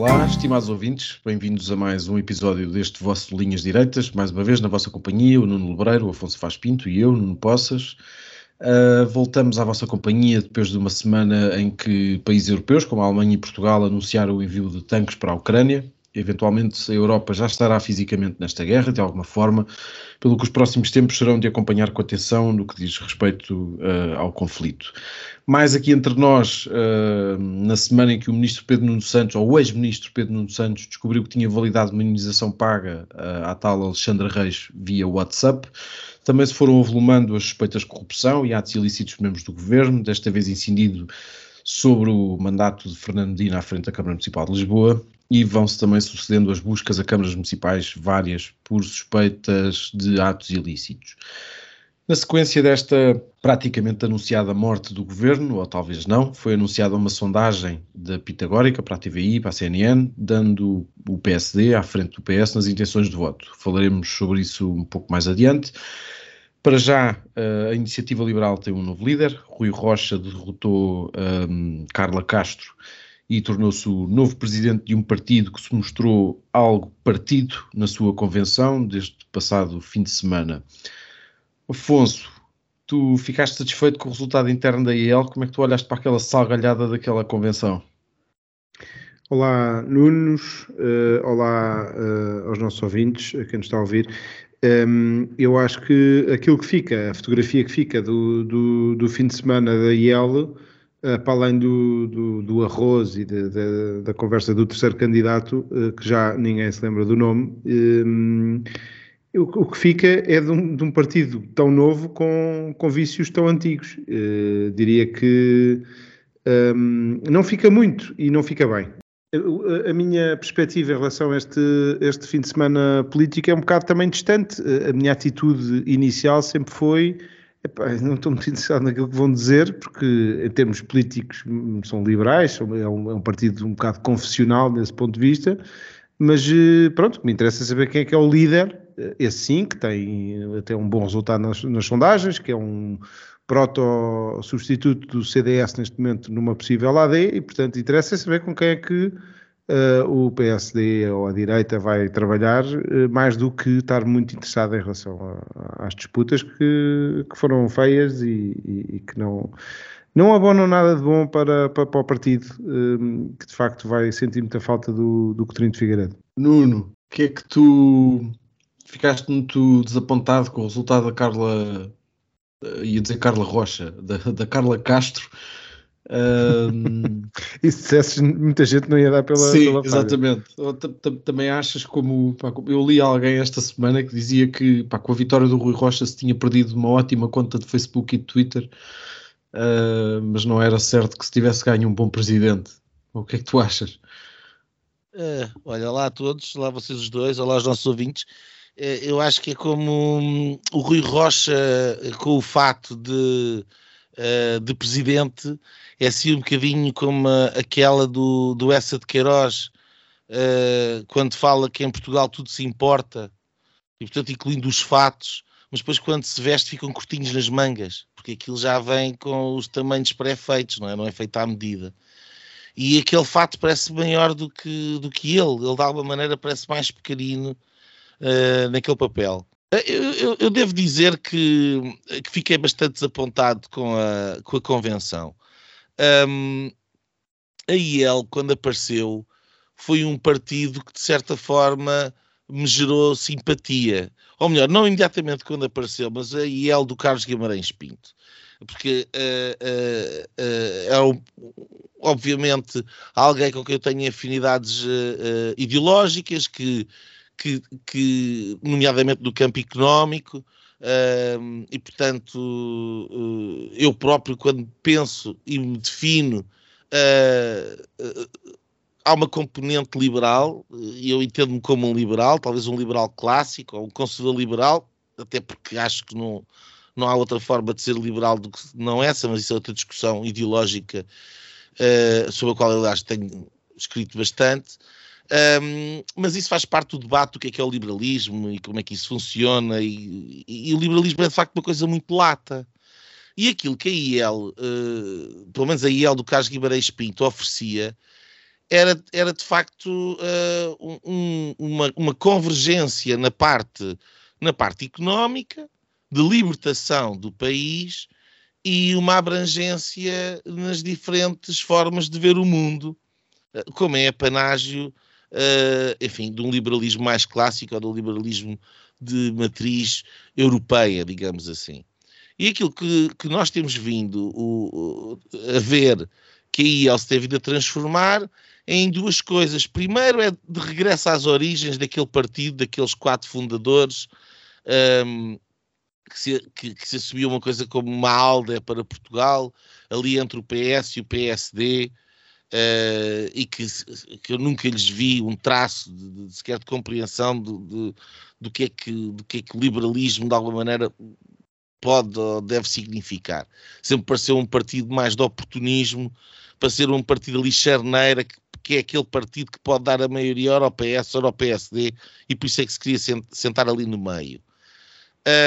Olá, estimados ouvintes, bem-vindos a mais um episódio deste vosso Linhas Direitas, mais uma vez na vossa companhia, o Nuno Lebreiro, o Afonso Faz Pinto e eu, Nuno Poças. Uh, voltamos à vossa companhia depois de uma semana em que países europeus, como a Alemanha e Portugal, anunciaram o envio de tanques para a Ucrânia. Eventualmente a Europa já estará fisicamente nesta guerra, de alguma forma, pelo que os próximos tempos serão de acompanhar com atenção no que diz respeito uh, ao conflito. Mais aqui entre nós, uh, na semana em que o ministro Pedro Nuno Santos, ou o ex-ministro Pedro Nuno Santos, descobriu que tinha validado uma imunização paga uh, à tal Alexandra Reis via WhatsApp, também se foram avolumando as suspeitas de corrupção e atos ilícitos de membros do governo, desta vez incidido sobre o mandato de Fernando Medina à frente da Câmara Municipal de Lisboa e vão-se também sucedendo as buscas a câmaras municipais várias por suspeitas de atos ilícitos. Na sequência desta praticamente anunciada morte do governo, ou talvez não, foi anunciada uma sondagem da Pitagórica para a TVI, para a CNN, dando o PSD à frente do PS nas intenções de voto. Falaremos sobre isso um pouco mais adiante. Para já, a Iniciativa Liberal tem um novo líder. Rui Rocha derrotou um, Carla Castro e tornou-se o novo presidente de um partido que se mostrou algo partido na sua convenção desde passado fim de semana. Afonso, tu ficaste satisfeito com o resultado interno da IEL? Como é que tu olhaste para aquela salgalhada daquela convenção? Olá, Nunos, uh, olá uh, aos nossos ouvintes, a quem nos está a ouvir. Um, eu acho que aquilo que fica, a fotografia que fica do, do, do fim de semana da IEL, para além do, do, do arroz e de, de, da conversa do terceiro candidato, que já ninguém se lembra do nome, um, o, que fica é de um, de um, partido tão novo com, com vícios tão antigos. Diria que não fica muito e não fica bem. A minha perspectiva em relação a este, este fim de semana político é um bocado também distante. A minha atitude inicial sempre foi Epá, não estou muito interessado naquilo que vão dizer, porque em termos políticos são liberais, é um, é um partido um bocado confessional nesse ponto de vista, mas eh, pronto, me interessa saber quem é que é o líder esse sim, que tem até um bom resultado nas, nas sondagens, que é um proto-substituto do CDS neste momento numa possível AD, e portanto interessa saber com quem é que o PSD ou a direita vai trabalhar, uh, mais do que estar muito interessado em relação a, às disputas que, que foram feias e, e, e, que não, não abonam nada de bom para, para, para o partido, um, que de facto vai sentir muita falta do, do Coutinho de Figueiredo. Nuno, o que é que tu ficaste muito desapontado com o resultado da Carla, uh, ia dizer Carla Rocha, da, da Carla Castro. Um... e se dissesses, muita gente não ia dar pela. Sim, pela exatamente. Também achas como. Pá, eu li alguém esta semana que dizia que pá, com a vitória do Rui Rocha se tinha perdido uma ótima conta de Facebook e de Twitter, uh, mas não era certo que se tivesse ganho um bom presidente. O que é que tu achas? Uh, olha, lá a todos, lá vocês os dois, olá aos nossos ouvintes. Eh, eu acho que é como hum, o Rui Rocha com o fato de, eh, de presidente, é assim um bocadinho como aquela do, do Essa de Queiroz, quando fala que em Portugal tudo se importa, e portanto incluindo os fatos, mas depois quando se veste ficam curtinhos nas mangas, porque aquilo já vem com os tamanhos pré-feitos, não é? Não é feito à medida. E aquele fato parece maior do que, do que ele, ele de alguma maneira parece mais pequenino uh, naquele papel. Eh, eu, eu, eu, devo dizer que, que, fiquei bastante desapontado com a, com a convenção. Um, a IEL, quando apareceu, foi um partido que, de certa forma, me gerou simpatia. Ou melhor, não imediatamente quando apareceu, mas a IEL do Carlos Guimarães Pinto. Porque uh, uh, uh, é, um, obviamente, alguém com quem eu tenho afinidades ideológicas, que que, que nomeadamente do campo económico, uh, e portanto uh, eu próprio quando penso e me defino uh, há uma componente liberal, e eu entendo-me como um liberal, talvez um liberal clássico ou um conservador liberal, até porque acho que não, não há outra forma de ser liberal do que não essa, mas isso é outra discussão ideológica uh, sobre a qual eu acho que tenho escrito bastante. Um, mas isso faz parte do debate do que é que é o liberalismo e como é que isso funciona, e, e, e o liberalismo é de facto uma coisa muito lata. E aquilo que a IEL, uh, pelo menos a IEL do Carlos Guimarães Pinto, oferecia era, era de facto uh, um, uma, uma convergência na parte, na parte económica, de libertação do país e uma abrangência nas diferentes formas de ver o mundo, eh, como é panágio, uh, enfim, de um liberalismo mais clássico ou de um liberalismo de matriz europeia, digamos assim. E aquilo que, que nós temos vindo o, o, a ver que a IEL se tem vindo a transformar em duas coisas. Primeiro é de regresso às origens daquele partido, daqueles quatro fundadores, um, que, se, que, que se assumia uma coisa como uma aldeia para Portugal, ali entre o PS e o PSD, uh, e que, que eu nunca lhes vi um traço de, de sequer de compreensão de, de, do, que é que, do que é que o liberalismo, de alguma maneira, pode ou deve significar. Sempre pareceu um partido mais de oportunismo, para ser um partido ali charneira, que, que é aquele partido que pode dar a maioria ao PS ou ao PSD, e por isso é que se queria sentar ali no meio.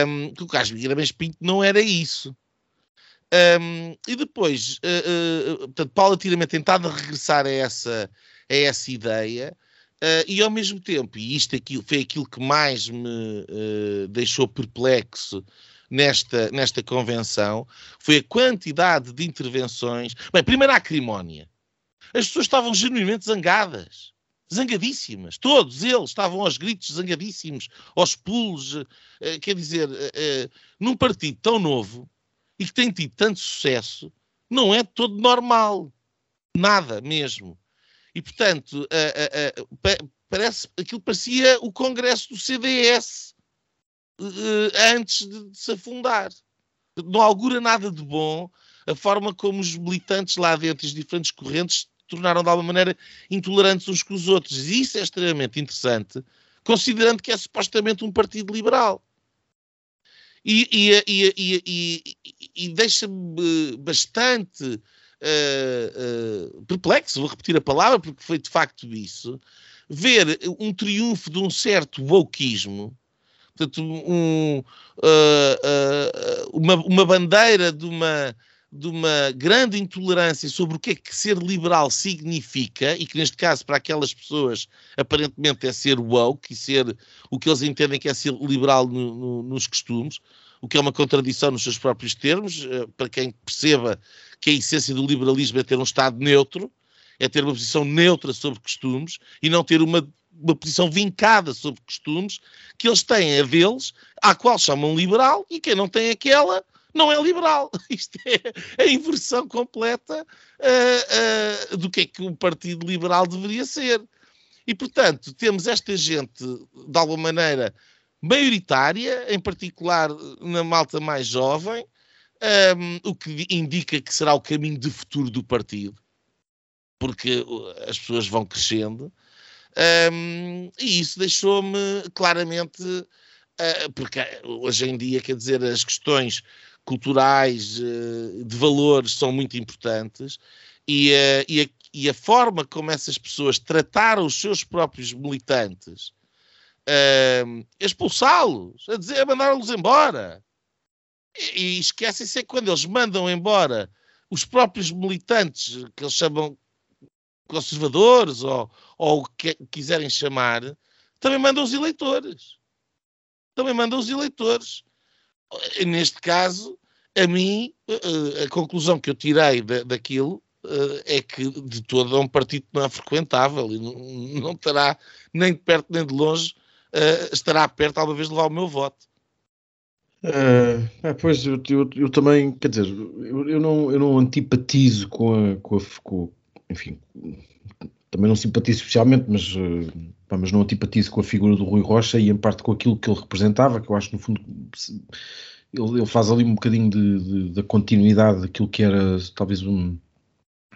Um, que o Carlos Guilherme Pinto não era isso. Um, e depois, uh, uh, portanto, paulatinamente tentado regressar a essa, a essa ideia, uh, e ao mesmo tempo, e isto aqui, foi aquilo que mais me deixou perplexo nesta, nesta convenção foi a quantidade de intervenções. Bem, primeiro a acrimónia. As pessoas estavam genuinamente zangadas. Zangadíssimas. Todos eles estavam aos gritos, zangadíssimos, aos pulos. Quer dizer, num partido tão novo e que tem tido tanto sucesso, não é todo normal. Nada mesmo. E, portanto, parece, aquilo parecia o congresso do CDS uh, antes de, de, se afundar. Não augura nada de bom a forma como os militantes lá dentro, as diferentes correntes, tornaram de alguma maneira intolerantes uns com os outros. E isso é extremamente interessante, considerando que é supostamente um partido liberal. E, e, e, e deixa-me bastante uh, uh, perplexo, vou repetir a palavra, porque foi de facto isso, ver um triunfo de um certo wokeismo portanto, um, uh, uma, uma bandeira de uma, de uma grande intolerância sobre o que é que ser liberal significa, e que neste caso para aquelas pessoas aparentemente é ser woke e ser o que eles entendem que é ser liberal no, no, nos costumes, o que é uma contradição nos seus próprios termos, uh, para quem perceba que a essência do liberalismo é ter um Estado neutro, é ter uma posição neutra sobre costumes e não ter uma uma posição vincada sobre costumes que eles têm a deles, à qual chamam liberal, e quem não tem aquela não é liberal. Isto é a inversão completa uh, uh, do que é que o Partido Liberal deveria ser. E, portanto, temos esta gente, de alguma maneira, maioritária, em particular na malta mais jovem, um, ehm, o que indica que será o caminho de futuro do partido, porque as pessoas vão crescendo. Um, e isso deixou-me claramente, uh, porque hoje em dia, quer dizer, as questões culturais, uh, de valores, são muito importantes e, uh, e, a, e, a, forma como essas pessoas trataram os seus próprios militantes, expulsá-los, a dizer, a mandá-los embora. E, e esquecem-se é que quando eles mandam embora os próprios militantes, que eles chamam conservadores ou, ou o que quiserem chamar, também mandam os eleitores. Também mandam os eleitores. Neste caso, a mim, eh, a conclusão que eu tirei daquilo eh, é que de todo é um partido que não é frequentável e não, não terá nem de perto nem de longe eh, estará perto alguma vez de levar o meu voto. Uh, pois eu, eu, eu, também, quer dizer, eu, eu, não, eu não antipatizo com a, com a, com, enfim, também não simpatizo especialmente, mas, mas não antipatizo com a figura do Rui Rocha e em parte com aquilo que ele representava, que eu acho no fundo ele, ele faz ali um bocadinho de, da continuidade daquilo que era talvez um,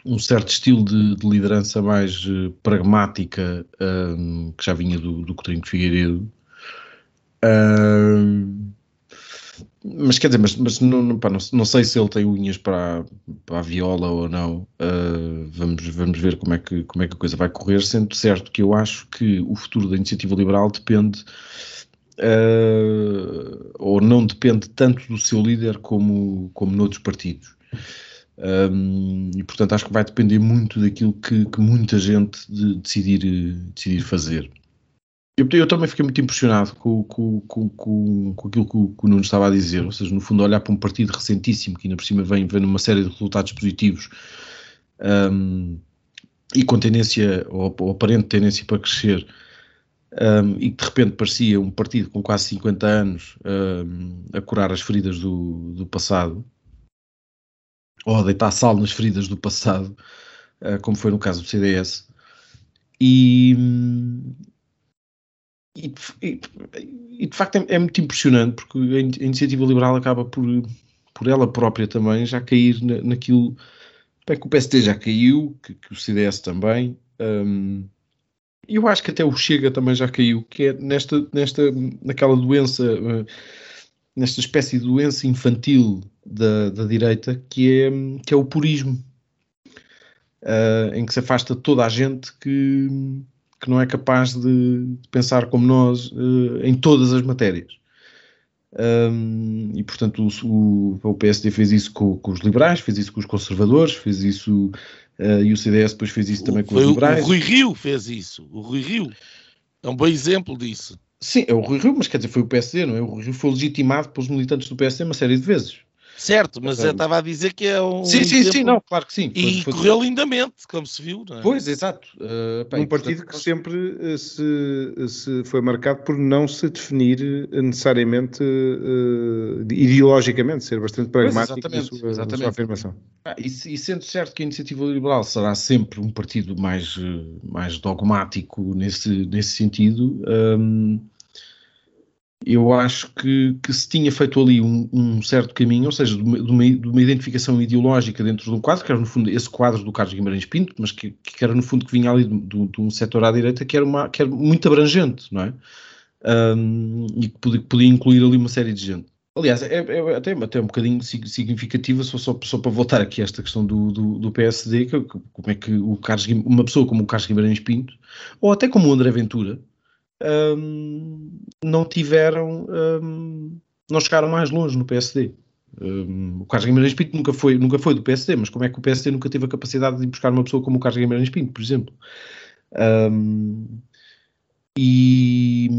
um certo estilo de, de liderança mais uh, pragmática um, que já vinha do, do Coutinho Figueiredo. Um, mas quer dizer, mas, mas não, pá, não, não, sei se ele tem unhas para, para a viola ou não. Uh, vamos, vamos ver como é, que, como é que a coisa vai correr, sendo certo que eu acho que o futuro da iniciativa liberal depende uh, ou não depende tanto do seu líder como, como noutros partidos. Um, e portanto acho que vai depender muito daquilo que, que muita gente de, decidir, decidir fazer. Eu, eu, também fiquei muito impressionado com, com, com, com, aquilo que o, que o Nuno estava a dizer, ou seja, no fundo, olhar para um partido recentíssimo que ainda por cima vem, vem numa série de resultados positivos um, e com tendência, ou, ou, aparente tendência para crescer, um, e que de repente parecia um partido com quase 50 anos um, a curar as feridas do, do passado, ou a deitar sal nas feridas do passado, uh, como foi no caso do CDS. E, e, e, de facto é, é, muito impressionante porque a iniciativa liberal acaba por, por ela própria também já cair na, naquilo bem, que o PSD já caiu, que, que o CDS também, um, e eu acho que até o Chega também já caiu, que é nesta, nesta naquela doença, uh, nesta espécie de doença infantil da, da direita, que é, que é o purismo, uh, em que se afasta toda a gente que que não é capaz de, pensar como nós uh, em todas as matérias. Um, e portanto o, o, PSD fez isso com, com, os liberais, fez isso com os conservadores, fez isso uh, e o CDS depois fez isso também com os liberais. O Rui Rio fez isso, o Rui Rio é um bom exemplo disso. Sim, é o Rui Rio, mas quer dizer, foi o PSD, não é? O Rui Rio foi legitimado pelos militantes do PSD uma série de vezes. Certo, mas eu estava a dizer que é um. Sim, sim, sim, não, claro que sim. E foi, correu lindamente, como se viu. Não é? Pois, exato. Uh, um partido portanto, que sempre eh, se, se foi marcado por não se definir necessariamente uh, ideologicamente, ser bastante pragmático pois, exatamente, na, sua, exatamente. na sua afirmação. Ah, e, e, sendo certo que a Iniciativa Liberal será sempre um partido mais, mais dogmático nesse, nesse sentido. Um, eu acho que, que, se tinha feito ali um, um certo caminho, ou seja, de uma, de, uma, de uma, identificação ideológica dentro de um quadro, que era no fundo esse quadro do Carlos Guimarães Pinto, mas que, que era no fundo que vinha ali de, de, um setor à direita que era, uma, que era muito abrangente, não é? Um, e que podia, podia, incluir ali uma série de gente. Aliás, é, é até, até um bocadinho significativa, só, só, só, para voltar aqui a esta questão do, do, do PSD, que, como é que o Carlos, uma pessoa como o Carlos Guimarães Pinto, ou até como o André Ventura, um, não tiveram, um, não chegaram mais longe no PSD. Um, o Carlos Guimarães Pinto nunca foi, nunca foi do PSD, mas como é que o PSD nunca teve a capacidade de buscar uma pessoa como o Carlos Guimarães Pinto, por exemplo? E,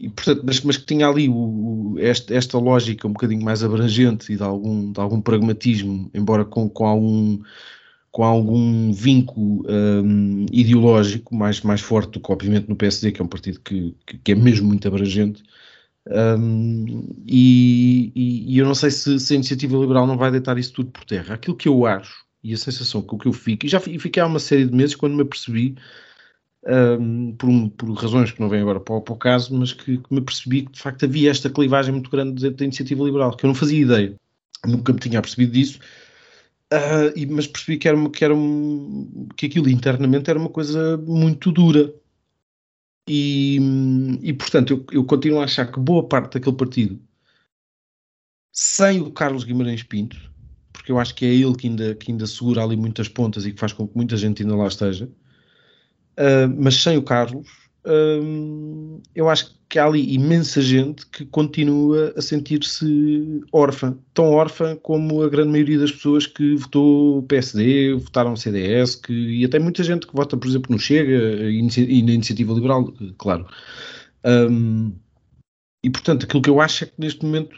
e, portanto, mas, mas, que tinha ali o, o, esta, esta, lógica um bocadinho mais abrangente e de algum, de algum pragmatismo, embora com, com algum com algum vínculo um, ideológico mais, mais forte do que, obviamente, no PSD, que é um partido que, que, é mesmo muito abrangente. Um, e, e, eu não sei se, se, a iniciativa liberal não vai deitar isso tudo por terra. Aquilo que eu acho e a sensação com que eu fico, e já fiquei há uma série de meses quando me apercebi, um, por, por, razões que não vêm agora para, para o caso, mas que, que, me percebi que de facto havia esta clivagem muito grande da iniciativa liberal, que eu não fazia ideia. Nunca me tinha percebido disso Uh, e, mas percebi que, era, que, era um, que aquilo internamente era uma coisa muito dura. E, e portanto, eu, eu, continuo a achar que boa parte daquele partido, sem o Carlos Guimarães Pinto, porque eu acho que é ele que ainda, que ainda segura ali muitas pontas e que faz com que muita gente ainda lá esteja, uh, mas sem o Carlos, uh, eu acho que há ali imensa gente que continua a sentir-se órfã, tão órfã como a grande maioria das pessoas que votou PSD, votaram CDS, que, e até muita gente que vota, por exemplo, no Chega e na Iniciativa Liberal, claro. Um, e portanto, aquilo que eu acho é que neste momento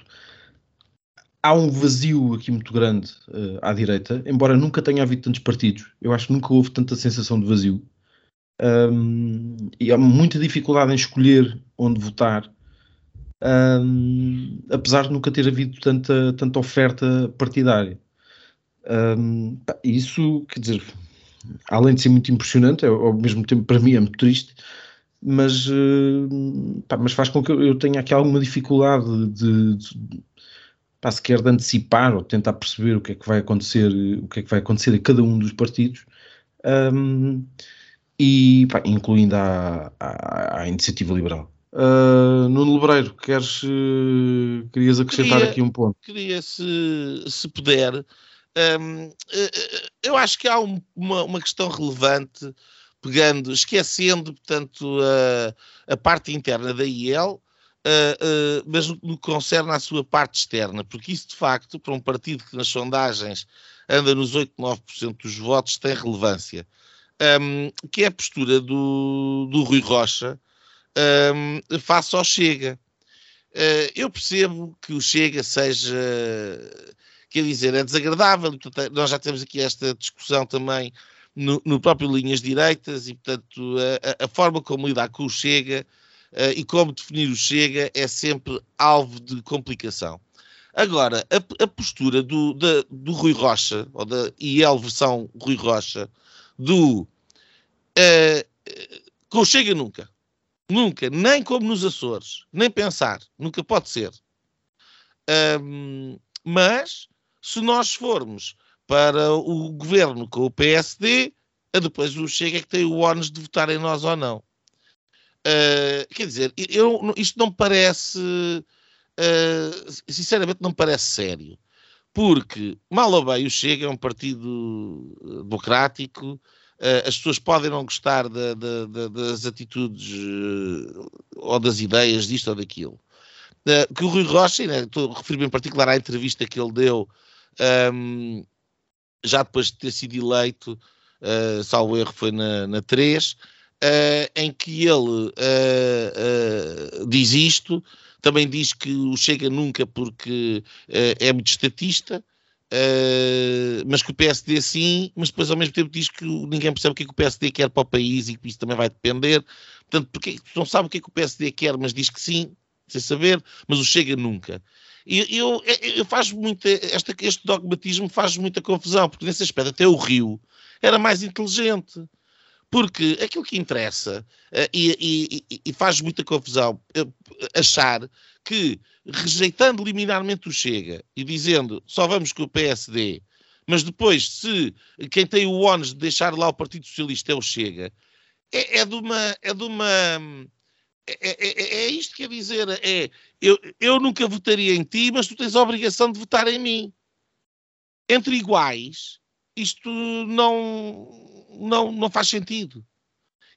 há um vazio aqui muito grande uh, à direita, embora nunca tenha havido tantos partidos. Eu acho que nunca houve tanta sensação de vazio. Um, e há muita dificuldade em escolher onde votar, um, apesar de nunca ter havido tanta, tanta oferta partidária. Um, isso, quer dizer, além de ser muito impressionante, é, ao mesmo tempo para mim é muito triste, mas, pá, mas faz com que eu tenha aqui alguma dificuldade de, de pá, sequer de antecipar ou tentar perceber o que é que vai acontecer, o que é que vai acontecer a cada um dos partidos, um, e pá, incluindo a, a, a iniciativa liberal. Uh, Nuno Lebreiro, queres, uh, querias acrescentar Queria- aqui um ponto? queria, se, se puder, hum, eh, eh, eu acho que há um- uma, uma questão relevante, pegando, esquecendo, portanto, a, a parte interna da IEL, eh, eh, mas no no que concerne à sua parte externa, porque isso, de facto, para um partido que nas sondagens anda nos 8, 9% dos votos, tem relevância. Hum, que é a postura do, do Rui Rocha hum, face ao Chega. Eh, eu percebo que o Chega seja, quer dizer, é desagradável, nós já temos aqui esta discussão também no, no próprio Linhas Direitas, e portanto a, a- forma como lidar com o Chega eh, e como definir o Chega é sempre alvo de complicação. Agora, a, a postura do, da- do Rui Rocha, ou da IEL versão Rui Rocha, do eh, eh, com Chega nunca. Nunca, nem como nos Açores, nem pensar, nunca pode ser. Ahm, mas, se nós formos para o governo com o PSD, a depois o Chega é que tem o ónus de votar em nós ou não. Ah, quer dizer, eu, isto não parece, ah, sinceramente, não parece sério. Porque, mal ou bem, o Chega é um partido eh, democrático, Uh, as pessoas podem não gostar da- da- da- das atitudes uh, ou das ideias disto ou daquilo. Que o Rui Rocha, né, estou a referir-me em particular à entrevista que ele deu um, já depois de ter sido eleito, uh, salvo erro foi na, na 3, uh, em que ele uh, diz isto, também diz que o Chega nunca porque uh, é muito estatista, Uh, mas que o PSD sim, mas depois ao mesmo tempo diz que ninguém percebe o que é que o PSD quer para o país e que isso também vai depender. Portanto, porque não sabe o que é que o PSD quer, mas diz que sim, sem saber, mas o Chega nunca. E eu, eu, eu faz muita, esta, este dogmatismo faz muita confusão, porque nesse aspecto até o Rio era mais inteligente. Porque aquilo que interessa eh, e, e- e- faz muita confusão eh, achar que rejeitando liminarmente o Chega e dizendo só vamos com o PSD, mas depois se quem tem o ónus de deixar lá o Partido Socialista é o Chega, é, é de uma... É, de uma é, é- é- é isto que quer dizer, é eu, eu nunca votaria em ti, mas tu tens a obrigação de votar em mim. Entre iguais, isto não, não, não faz sentido.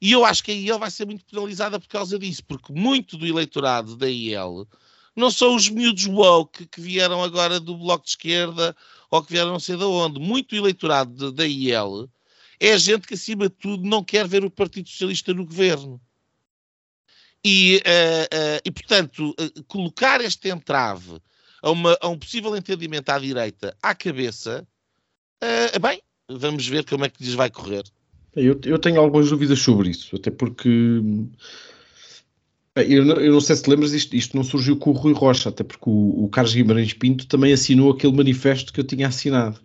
E eu acho que a IEL vai ser muito penalizada por causa disso, porque muito do eleitorado da IEL não são os miúdos woke que vieram agora do Bloco de Esquerda ou que vieram não sei de onde. Muito do eleitorado da IEL é gente que, acima de tudo, não quer ver o Partido Socialista no governo. E, eh, eh, e portanto, eh, colocar este entrave a, uma- a um possível entendimento à direita à cabeça, bem, vamos ver como é que lhes vai correr. Eu, eu tenho algumas dúvidas sobre isso, até porque eu não, eu não sei se te lembras, isto, isto não surgiu com o Rui Rocha, até porque o, o Carlos Guimarães Pinto também assinou aquele manifesto que eu tinha assinado.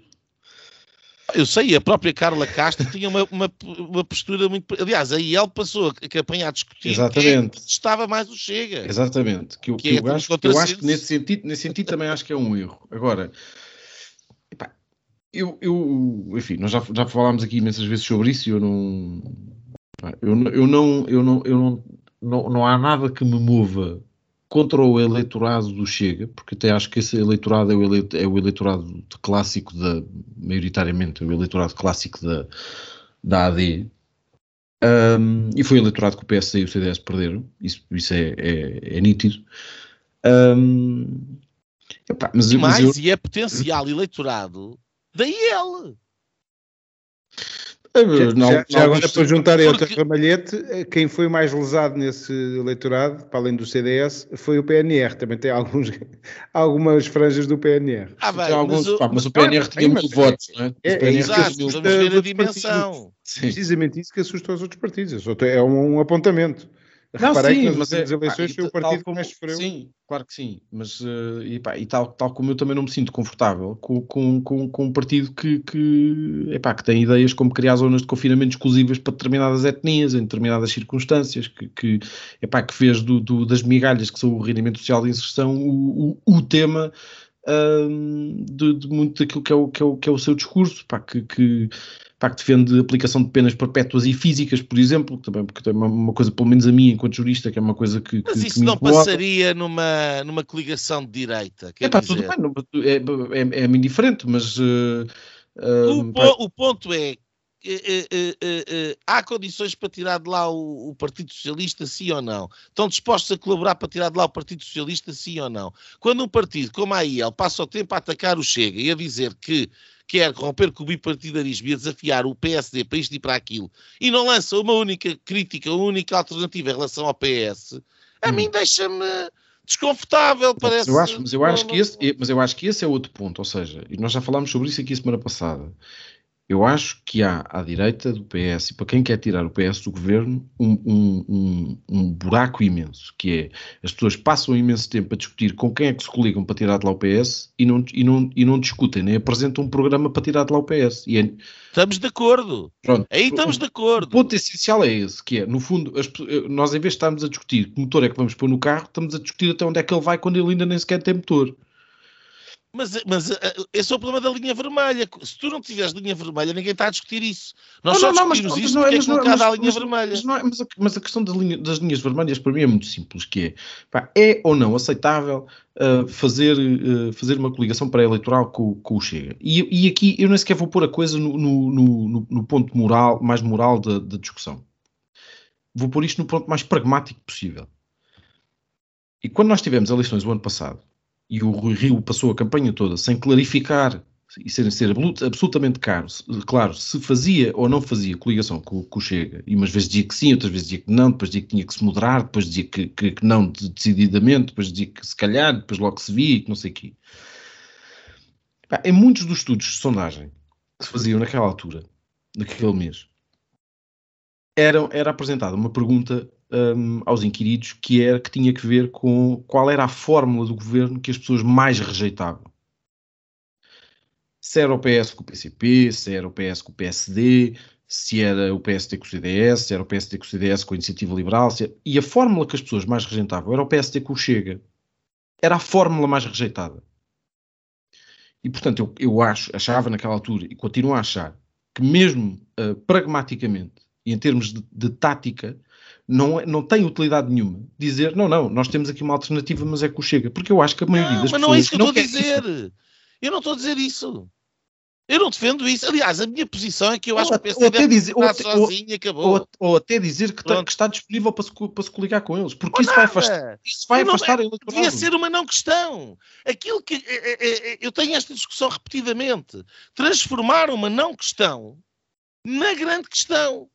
Eu sei, a própria Carla Castro tinha uma, uma, uma postura muito. Aliás, aí ele passou a campanha a discutir Exatamente. estava mais o Chega. Exatamente, que, eu- Que que é eu, acho, que eu acho que nesse sentido, nesse sentido também acho que é um erro. Agora, eu, eu enfim, nós já, já falámos aqui imensas vezes sobre isso e eu não, pá, eu, não- eu não, eu não, eu não, não, não há nada que me mova contra o eleitorado do Chega, porque até acho que esse eleitorado é o, ele- é o eleitorado clássico da, maioritariamente, é o eleitorado clássico da, da AD. Um, e foi eleitorado que o PSD e o CDS perderam, isso, isso é, é, é nítido. Um, epá, mas, E mas mais, eu, e é potencial eleitorado da IEL. eu- Já, não- já- já agora para juntar aí outra porque- ramalhete, eh, quem foi mais lesado nesse eleitorado, para além do CDS, foi o PNR. Também tem alguns, algumas franjas do PNR. Ah, bem, alguns- mas, o- pá, mas o PNR tinha mas- muitos votos, não é? é- O PNR é Exato, vamos ver a dimensão. Precisamente isso que assusta os outros partidos. É um, um apontamento. Não, Reparei sim, que nas mas é, eleições foi o partido que como- mais sofreu. Sim, claro que sim, mas eh, e, pá, e tal, tal como eu também não me sinto confortável com, com, com, com um partido que, que, epá, que tem ideias como criar zonas de confinamento exclusivas para determinadas etnias, em determinadas circunstâncias, que, que, epá, que fez do, do- das migalhas, que são o rendimento social de inserção, o, o, o tema um, de, de, muito daquilo que é o, que é o, que é o seu discurso, pá, que, que, que defende a aplicação de penas perpétuas e físicas, por exemplo, também porque é uma, uma, coisa, pelo menos a mim, enquanto jurista, que é uma coisa que. Mas que, isso que não incomoda. passaria numa, numa coligação de direita. É pá, tudo bem, não, é, é, é indiferente, mas. Uh, o, po, o ponto é Uh, uh, uh, há condições para tirar de lá o, o, Partido Socialista, sim ou não? Estão dispostos a colaborar para tirar de lá o Partido Socialista, sim ou não? Quando um partido como a IEL passa o tempo a atacar o Chega e a dizer que quer romper com o bipartidarismo e desafiar o PSD para isto e para aquilo, e não lança uma única crítica, uma única alternativa em relação ao PS, a hum. mim deixa-me desconfortável, parece. Mas eu acho, mas eu acho, que esse, mas eu acho que esse é outro ponto, ou seja, e nós já falámos sobre isso aqui semana passada. Eu acho que há à direita do PS, e para quem quer tirar o PS do governo, um, um, um, um, buraco imenso, que é as pessoas passam imenso tempo a discutir com quem é que se coligam para tirar de lá o PS e não, e não, e não discutem, nem apresentam um programa para tirar de lá o PS. E é... Estamos de acordo. Pronto. Aí estamos de acordo. O ponto essencial é esse, que é, no fundo, as, nós em vez de estarmos a discutir que motor é que vamos pôr no carro, estamos a discutir até onde é que ele vai quando ele ainda nem sequer tem motor. Mas, mas uh, esse é o problema da linha vermelha. Se tu não tiveres linha vermelha, ninguém está a discutir isso. Nós não, só não, discutimos mas, isto não, porque é colocada a linha mas, vermelha. Mas, é, mas, a, mas questão linha, das, linhas vermelhas para mim é muito simples, que é, pá, é ou não aceitável uh, fazer, uh, fazer uma coligação pré-eleitoral com, com o Chega? E, e, aqui eu nem sequer vou pôr a coisa no, no, no, no ponto moral, mais moral da, da discussão. Vou pôr isto no ponto mais pragmático possível. E quando nós tivemos eleições o ano passado, e o Rui Rio passou a campanha toda sem clarificar e ser, ser absolutamente caro, claro, se fazia ou não fazia coligação com, com o Chega, e umas vezes dizia que sim, outras vezes dizia que não, depois dizia que tinha que se moderar, depois dizia que, que, que não decididamente, depois dizia que se calhar, depois logo se via e que não sei o quê. em muitos dos estudos de sondagem que se faziam naquela altura, naquele mês, era, era apresentada uma pergunta um, aos inquiridos que era que tinha que ver com qual era a fórmula do governo que as pessoas mais rejeitavam. Se era o PS com o PCP, se era o PS com o PSD, se era o PSD com o CDS, se era o PSD com o CDS com a Iniciativa Liberal, era... e a fórmula que as pessoas mais rejeitavam era o PSD com o Chega. Era a fórmula mais rejeitada. E portanto eu, eu acho, achava naquela altura e continuo a achar que mesmo uh, pragmaticamente e em termos de, de tática, não, é, não tem utilidade nenhuma dizer não, não, nós temos aqui uma alternativa, mas é que o chega, porque eu acho que a maioria não, das mas pessoas. Mas não é isso que eu estou a dizer. Isso. Eu não estou a dizer isso. Eu não defendo isso. Aliás, a minha posição é que eu acho ou, que o PSD dizer, ou, sozinho e acabou. Ou, ou, até dizer que, tá, que, está disponível para se, para se coligar com eles. Porque isso vai afastar, isso vai não, afastar é, Devia ser uma não questão. Aquilo que é, é, é, eu tenho esta discussão repetidamente. Transformar uma não questão na grande questão.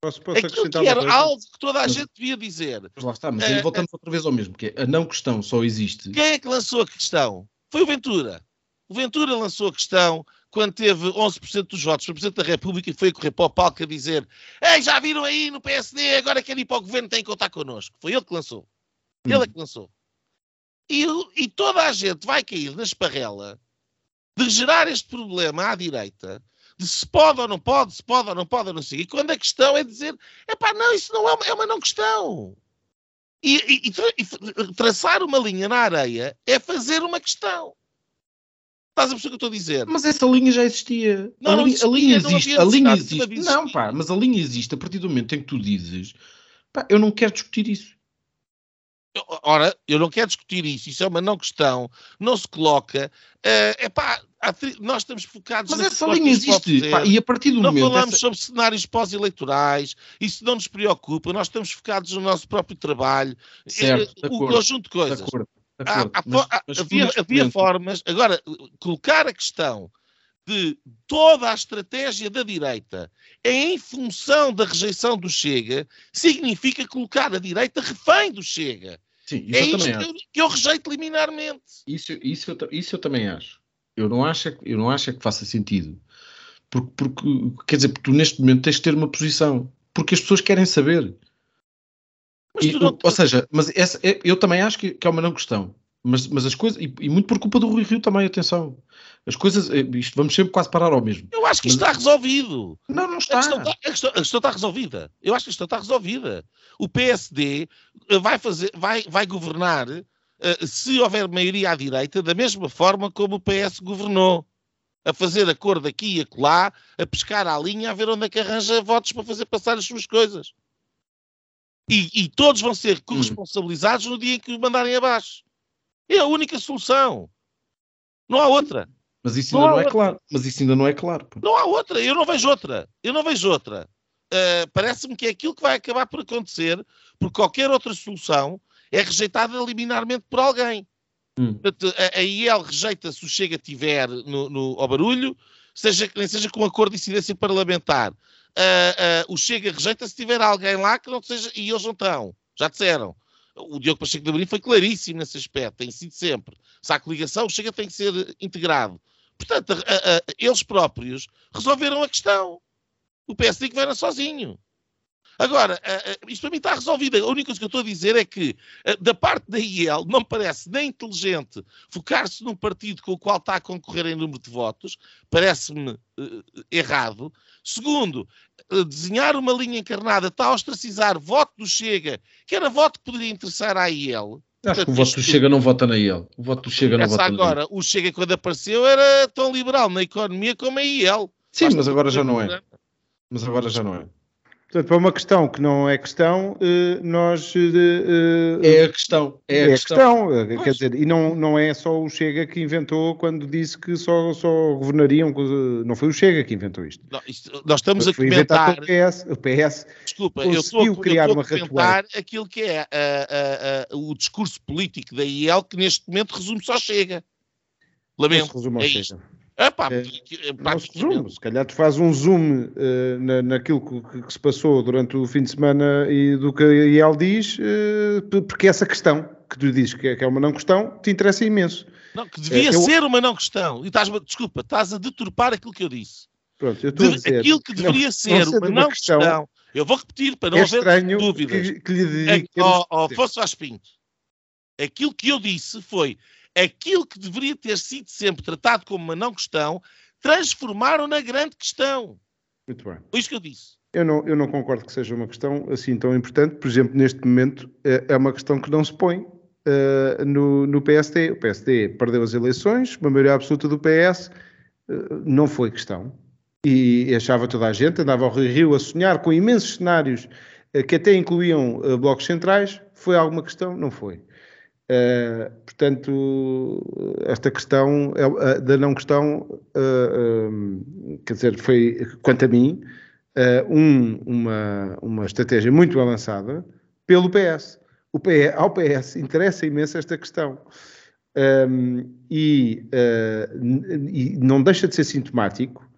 Posso, posso Aquilo que era algo que toda a mas, gente devia dizer. Mas lá está, mas aí uh, voltamos uh, outra vez ao mesmo, que é, a não questão só existe. Quem é que lançou a questão? Foi o Ventura. O Ventura lançou a questão quando teve 11% dos votos para Presidente da República e foi a correr para o palco a dizer Ei, já viram aí no PSD, agora querem ir para o Governo, têm que contar connosco. Foi ele que lançou. Ele é que lançou. E, e toda a gente vai cair na esparrela de gerar este problema à direita de se pode ou não pode, se pode ou não pode, ou não sei. E quando a questão é dizer, é pá, não, isso não é uma, é uma não questão. E, e, e, traçar uma linha na areia é fazer uma questão. Estás a perceber o que eu estou a dizer? Mas essa linha já existia. Não, a, não existia, a linha existe. a linha existe. Não, pá, mas a linha existe a partir do momento em que tu dizes, pá, eu não quero discutir isso. Ora, eu não quero discutir isso, isso é uma não questão, não se coloca. É uh, pá, nós estamos focados Mas essa linha existe, pá, e a partir do não momento. Não falamos essa... sobre cenários pós-eleitorais, isso não nos preocupa, nós estamos focados no nosso próprio trabalho, certo, o acordo, conjunto de coisas. De acordo, de acordo. Há, há, mas, mas havia, havia formas. Agora, colocar a questão de toda a estratégia da direita é em função da rejeição do Chega, significa colocar a direita refém do Chega. Sim, isso é eu isto também que acho. eu, que eu rejeito liminarmente. Isso, isso, eu, isso eu também acho. Eu não acho, é eu não acho é que faça sentido. Porque, porque, quer dizer, porque tu neste momento tens de ter uma posição. Porque as pessoas querem saber. E, não... Ou seja, mas essa, é, eu também acho que, que é uma não questão. Mas, mas as coisas, e, e, muito por culpa do Rui Rio também, atenção. As coisas, isto vamos sempre quase parar ao mesmo. Eu acho que isto mas, está resolvido. Não, não está. A questão está, a, questão, a questão está resolvida. Eu acho que a questão está resolvida. O PSD vai fazer, vai, vai governar se houver maioria à direita, da mesma forma como o PS governou, a fazer acordo aqui e acolá, a pescar à linha, a ver onde é que arranja votos para fazer passar as suas coisas. E, e todos vão ser corresponsabilizados no dia em que o mandarem abaixo. É a única solução. Não há outra. Mas isso ainda não, não é claro. Mas isso ainda não é claro. Pô. Não há outra. Eu não vejo outra. Eu não vejo outra. Uh, Parece-me que é aquilo que vai acabar por acontecer, porque qualquer outra solução é rejeitada liminarmente por alguém. Hum. Portanto, a, a IEL rejeita se o Chega tiver no, no, ao barulho, seja, nem seja com acordo de incidência parlamentar. Uh, uh, o Chega rejeita se tiver alguém lá que não seja, e eles não estão, já disseram. O Diogo Pacheco de Amorim foi claríssimo nesse aspecto, tem sido sempre. Se há coligação, o Chega tem que ser integrado. Portanto, uh, eles próprios resolveram a questão. O PSD governa sozinho. Agora, isto para mim está resolvido. A única coisa que eu estou a dizer é que, da parte da IEL, não me parece nem inteligente focar-se num partido com o qual está a concorrer em número de votos, parece-me uh, errado. Segundo, uh, desenhar uma linha encarnada está a ostracizar voto do Chega, que era voto que poderia interessar à IEL. Acho que o voto do Chega não vota na IEL. O voto do Chega não vota agora, na IEL. o Chega quando apareceu era tão liberal na economia como a IEL. Sim, Basta mas agora já não é. Mas agora já não é. Portanto, para uma questão que não é questão, eh, nós. Eh, é a questão. É a é questão. questão. Quer dizer, e não, não é só o Chega que inventou quando disse que só, só governariam. Não foi o Chega que inventou isto. Não, isto nós estamos foi a comentar. O PS, o PS Desculpa, eu estou, criar eu estou uma a comentar aquilo que é a, a, a, o discurso político da IEL, que neste momento resume só Chega. Lamento. Resume é Chega. Isto. É, pá, é, zoom, se calhar tu fazes um zoom uh, na, naquilo que, que, se passou durante o fim de semana e do que IEL diz, uh, porque essa questão que tu dizes que é, que é, uma não questão te interessa imenso. Não, que devia ser eu... uma não questão. E estás, desculpa, estás a deturpar aquilo que eu disse. Pronto, eu estou De, a dizer. Aquilo que deveria não, ser não uma não questão, questão, eu vou repetir para não é haver dúvidas. Que, que lhe dedique, é, oh, oh, Afonso Pinto, aquilo que eu disse foi aquilo que deveria ter sido sempre tratado como uma não questão, transformaram na grande questão. Muito bem. Foi isso que eu disse. Eu não, eu não concordo que seja uma questão assim tão importante. Por exemplo, neste momento é, é uma questão que não se põe uh, no, no PSD. O PSD perdeu as eleições, uma maioria absoluta do PS uh, não foi questão. E achava toda a gente, andava ao Rio, Rio a sonhar com imensos cenários uh, que até incluíam blocos centrais. Foi alguma questão? Não foi. Uh, portanto, esta questão uh, da não questão, uh, quer dizer, foi, quanto a mim, um, uma, uma estratégia muito avançada pelo PS. O PS. Ao PS interessa imenso esta questão. Um, e, e, não deixa de ser sintomático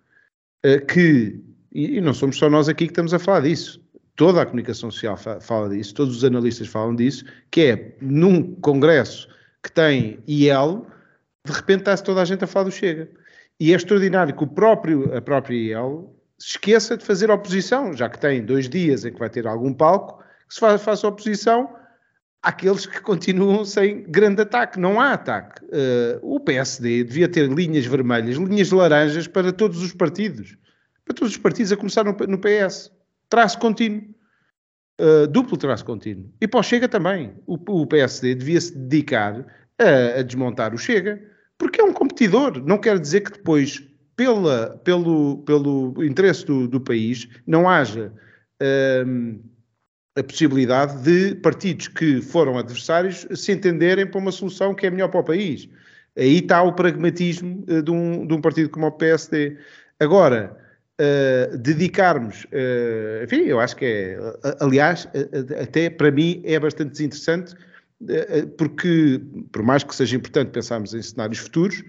que, e não somos só nós aqui que estamos a falar disso, toda a comunicação social fala disso, todos os analistas falam disso, que é num congresso que tem IEL, de repente está-se toda a gente a falar do Chega. E é extraordinário que o próprio, a própria IEL se esqueça de fazer oposição, já que tem dois dias em que vai ter algum palco, que se faça oposição àqueles que continuam sem grande ataque. Não há ataque. Uh, o PSD devia ter linhas vermelhas, linhas laranjas para todos os partidos. Para todos os partidos, a começar no, no PS traço contínuo. Uh, duplo traço contínuo. E para o Chega também. O, o PSD devia se dedicar a, a, desmontar o Chega, porque é um competidor. Não quer dizer que depois, pela, pelo, pelo interesse do, do país, não haja uh, a possibilidade de partidos que foram adversários se entenderem para uma solução que é melhor para o país. Aí está o pragmatismo uh, de, um, de um partido como o PSD. Agora, uh, dedicarmos, uh, enfim, eu acho que é, aliás, até para mim é bastante desinteressante, porque, por mais que seja importante pensarmos em cenários futuros,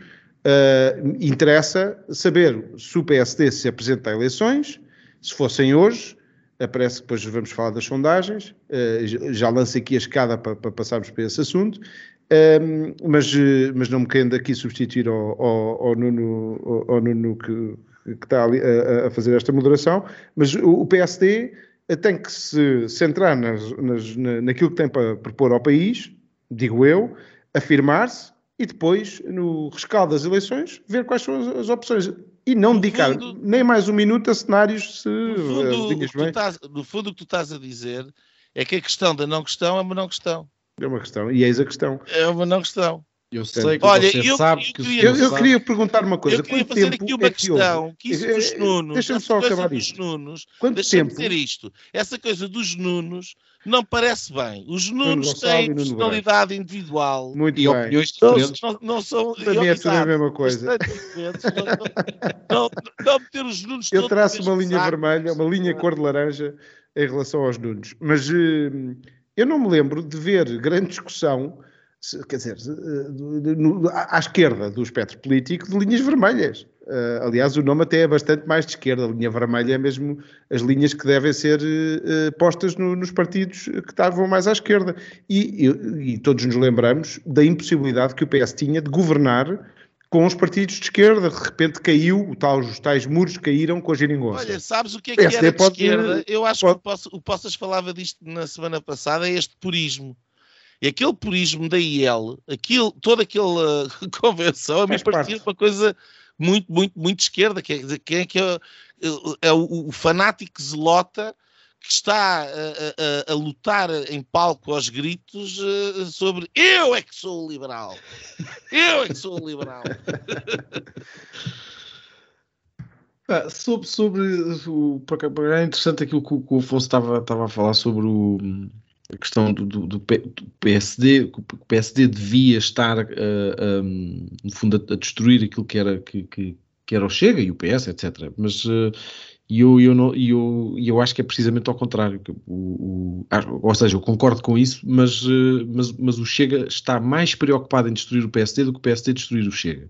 interessa saber se o PSD se apresenta a eleições, se fossem hoje, parece que depois vamos falar das sondagens, já lanço aqui a escada para, para passarmos para esse assunto, mas, mas não me querendo aqui substituir ao, ao, ao Nuno, ao, ao Nuno que, que está ali a, a fazer esta moderação, mas o, o PSD tem que se centrar nas, nas, naquilo que tem para propor ao país, digo eu, afirmar-se e depois, no rescaldo das eleições, ver quais são as, as opções. E não no dedicar fundo, nem mais um minuto a cenários se no fundo, bem. Estás, no fundo, o que tu estás a dizer é que a questão da não questão é uma não questão. É uma questão. E eis a questão. É uma não questão. Eu sei que Olha, você eu- sabe eu que Eu, eu sabe- queria perguntar uma coisa. eu queria Quanto fazer tempo aqui uma é que houve? questão, que isso dos Eh, Nunos, Deixa-me só acabar isto. Nunos, Quanto tempo? dizer isto, essa coisa dos Nunos não parece bem. Os Nunos têm e Nuno personalidade individual. Muito E bem. opiniões Não, diferentes. não, não são. Para mim é tudo a mesma coisa. Não, não, não, os Nunos Eu traço uma linha saco. vermelha, uma linha cor de laranja em relação aos Nunos. Mas eh, eu não me lembro de ver grande discussão, quer dizer, eh, à esquerda do espectro político, de linhas vermelhas. Eh, aliás, o nome até é bastante mais de esquerda. A linha vermelha é mesmo as linhas que devem ser eh, postas no- nos partidos que estavam mais à esquerda. E, e- e todos nos lembramos da impossibilidade que o PS tinha de governar com os partidos de esquerda. De repente caiu, o tal, os tais muros caíram com a geringonça. Olha, sabes o que é que PSD era de pode- esquerda? Eu acho pode- que o Poças falava disto na semana passada, é este purismo. E aquele purismo da IEL, aquilo, toda aquela convenção, a mim parecia uma coisa muito, muito, muito esquerda. Quer dizer, quem é que é, é o, o fanático zelota que está a, a- a- lutar em palco aos gritos eh, sobre eu é que sou o liberal. Eu é que sou o liberal. Ah, sobre, sobre o, é interessante aquilo que o, que o Afonso estava, estava a falar sobre o, a questão do, do, do PSD, que o PSD devia estar, ah, ah, no fundo, a, a destruir aquilo que era, que, que, que era o Chega e o PS, etc. Mas e eu, eu, não, eu, eu acho que é precisamente ao contrário. O, o- ah, ou seja, eu concordo com isso, mas, ah, mas, mas o Chega está mais preocupado em destruir o PSD do que o PSD destruir o Chega.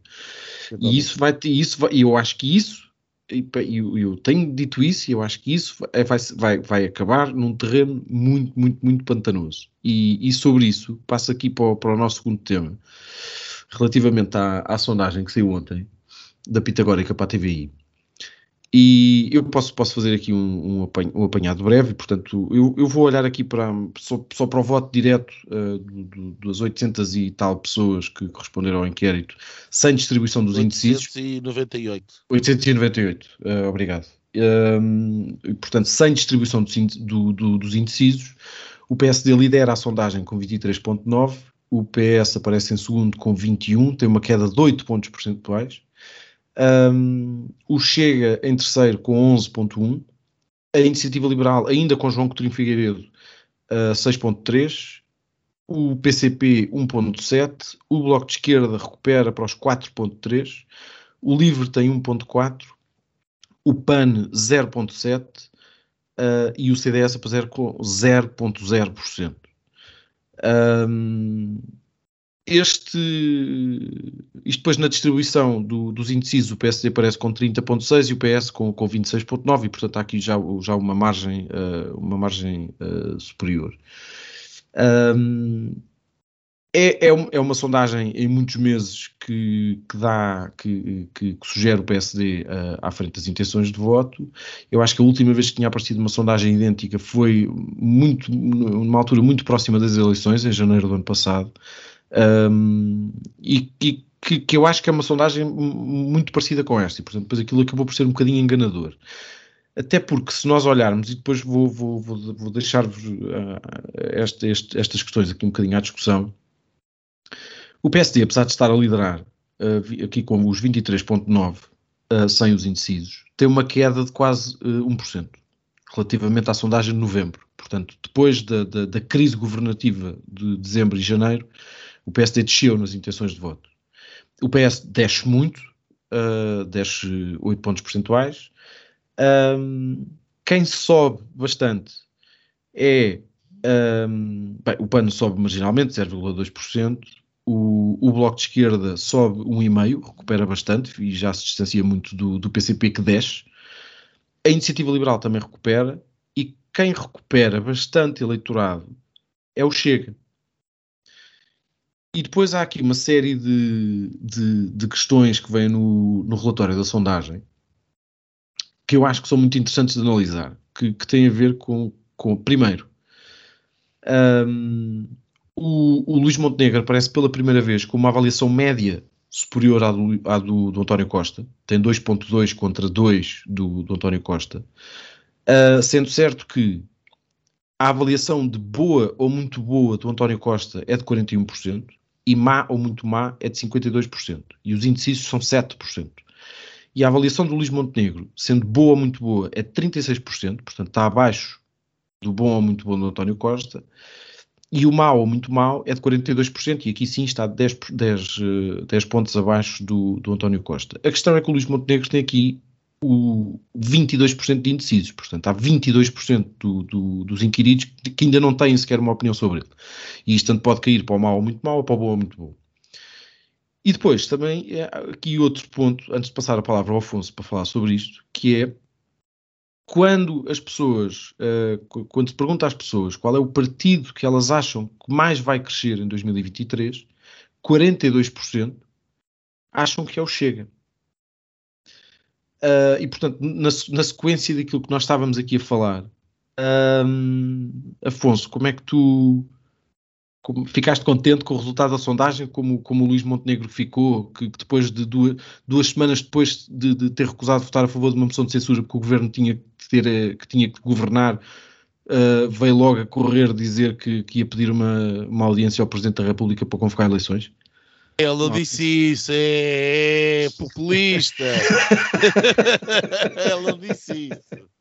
E isso vai, isso vai, e eu acho que isso, e eu, eu tenho dito isso, e eu acho que isso vai, vai, vai, vai acabar num terreno muito, muito, muito pantanoso. E, e sobre isso, passo aqui para o, para o nosso segundo tema, relativamente à, à sondagem que saiu ontem, da Pitagórica para a TVI. E eu posso, posso fazer aqui um, um, apanho- um apanhado breve, portanto, eu, eu vou olhar aqui para, só, só para o voto direto uh, do- do- das 800 e tal pessoas que responderam ao inquérito, sem distribuição dos indecisos. 898. 898, eh, obrigado. Um, e, portanto, sem distribuição dos, do- do- dos indecisos, o PSD lidera a sondagem com 23,9, o PS aparece em segundo com 21, tem uma queda de 8 pontos percentuais. Um, o Chega em terceiro com 11,1, a Iniciativa Liberal ainda com João Coutinho Figueiredo uh, 6,3, o PCP 1,7, o Bloco de Esquerda recupera para os 4,3, o LIVRE tem 1.4, o PAN 0.7 uh, e o CDS a fazer com 0.0%. Um, este, isto depois na distribuição do, dos indecisos, o PSD aparece com 30.6 e o PS com, com 26.9 e portanto há aqui já, já uma margem, uh, uma margem uh, superior. Um, é, é, é uma sondagem em muitos meses que, que dá, que, que- que sugere o PSD ah, à frente das intenções de voto. Eu acho que a última vez que tinha aparecido uma sondagem idêntica foi muito, numa altura muito próxima das eleições, em janeiro do ano passado, Ahm, e, e que, que eu acho que é uma sondagem mu- muito parecida com esta, e portanto depois aquilo acabou por ser um bocadinho enganador. Até porque se nós olharmos, e depois vou, vou, vou, vou deixar-vos ah, este- este- estas questões aqui um bocadinho à discussão, o PSD, apesar de estar a liderar uh, aqui com os 23,9 uh, sem os indecisos, tem uma queda de quase uh, 1% relativamente à sondagem de novembro. Portanto, depois da, da, da crise governativa de dezembro e janeiro, o PSD desceu nas intenções de voto. O PS desce muito, uh, desce 8 pontos percentuais. Um, quem sobe bastante é um, bem, o PAN sobe marginalmente, 0,2%. O, o Bloco de Esquerda sobe 1,5%, recupera bastante e já se distancia muito do, do PCP que desce. A Iniciativa Liberal também recupera e quem recupera bastante eleitorado é o Chega. E depois há aqui uma série de, de, de questões que vêm no, no relatório da sondagem que eu acho que são muito interessantes de analisar, que, que têm a ver com, com primeiro, um, o, o Luís Montenegro aparece pela primeira vez com uma avaliação média superior à do, à do, do António Costa, tem 2.2 contra 2 do, do António Costa, Uh, sendo certo que a avaliação de boa ou muito boa do António Costa é de 41% e má ou muito má é de 52%. E os indecisos são 7%. E a avaliação do Luís Montenegro, sendo boa ou muito boa, é de 36%, portanto está abaixo do bom ou muito bom do António Costa. E o mau ou muito mau é de 42%, e aqui sim está 10, 10, 10 pontos abaixo do, do António Costa. A questão é que o Luís Montenegro tem aqui o 22% de indecisos, portanto há 22% do, do, dos inquiridos que ainda não têm sequer uma opinião sobre ele. E isto tanto pode cair para o mau ou muito mau ou para o bom ou muito bom. E depois também é aqui outro ponto, antes de passar a palavra ao Afonso para falar sobre isto, que é quando as pessoas, uh, quando se pergunta às pessoas qual é o partido que elas acham que mais vai crescer em 2023, 42% acham que é o Chega. Uh, e portanto, na, na, sequência daquilo que nós estávamos aqui a falar, um, Afonso, como é que tu como, ficaste contente com o resultado da sondagem, como, como o Luís Montenegro ficou, que, que depois de duas, duas semanas depois de, de, ter recusado votar a favor de uma moção de censura porque o governo tinha que, ter, eh, que tinha que governar, uh, veio logo a correr dizer que, que ia pedir uma, uma audiência ao Presidente da República para convocar eleições? Ele disse isso, é, é populista. Ele disse isso.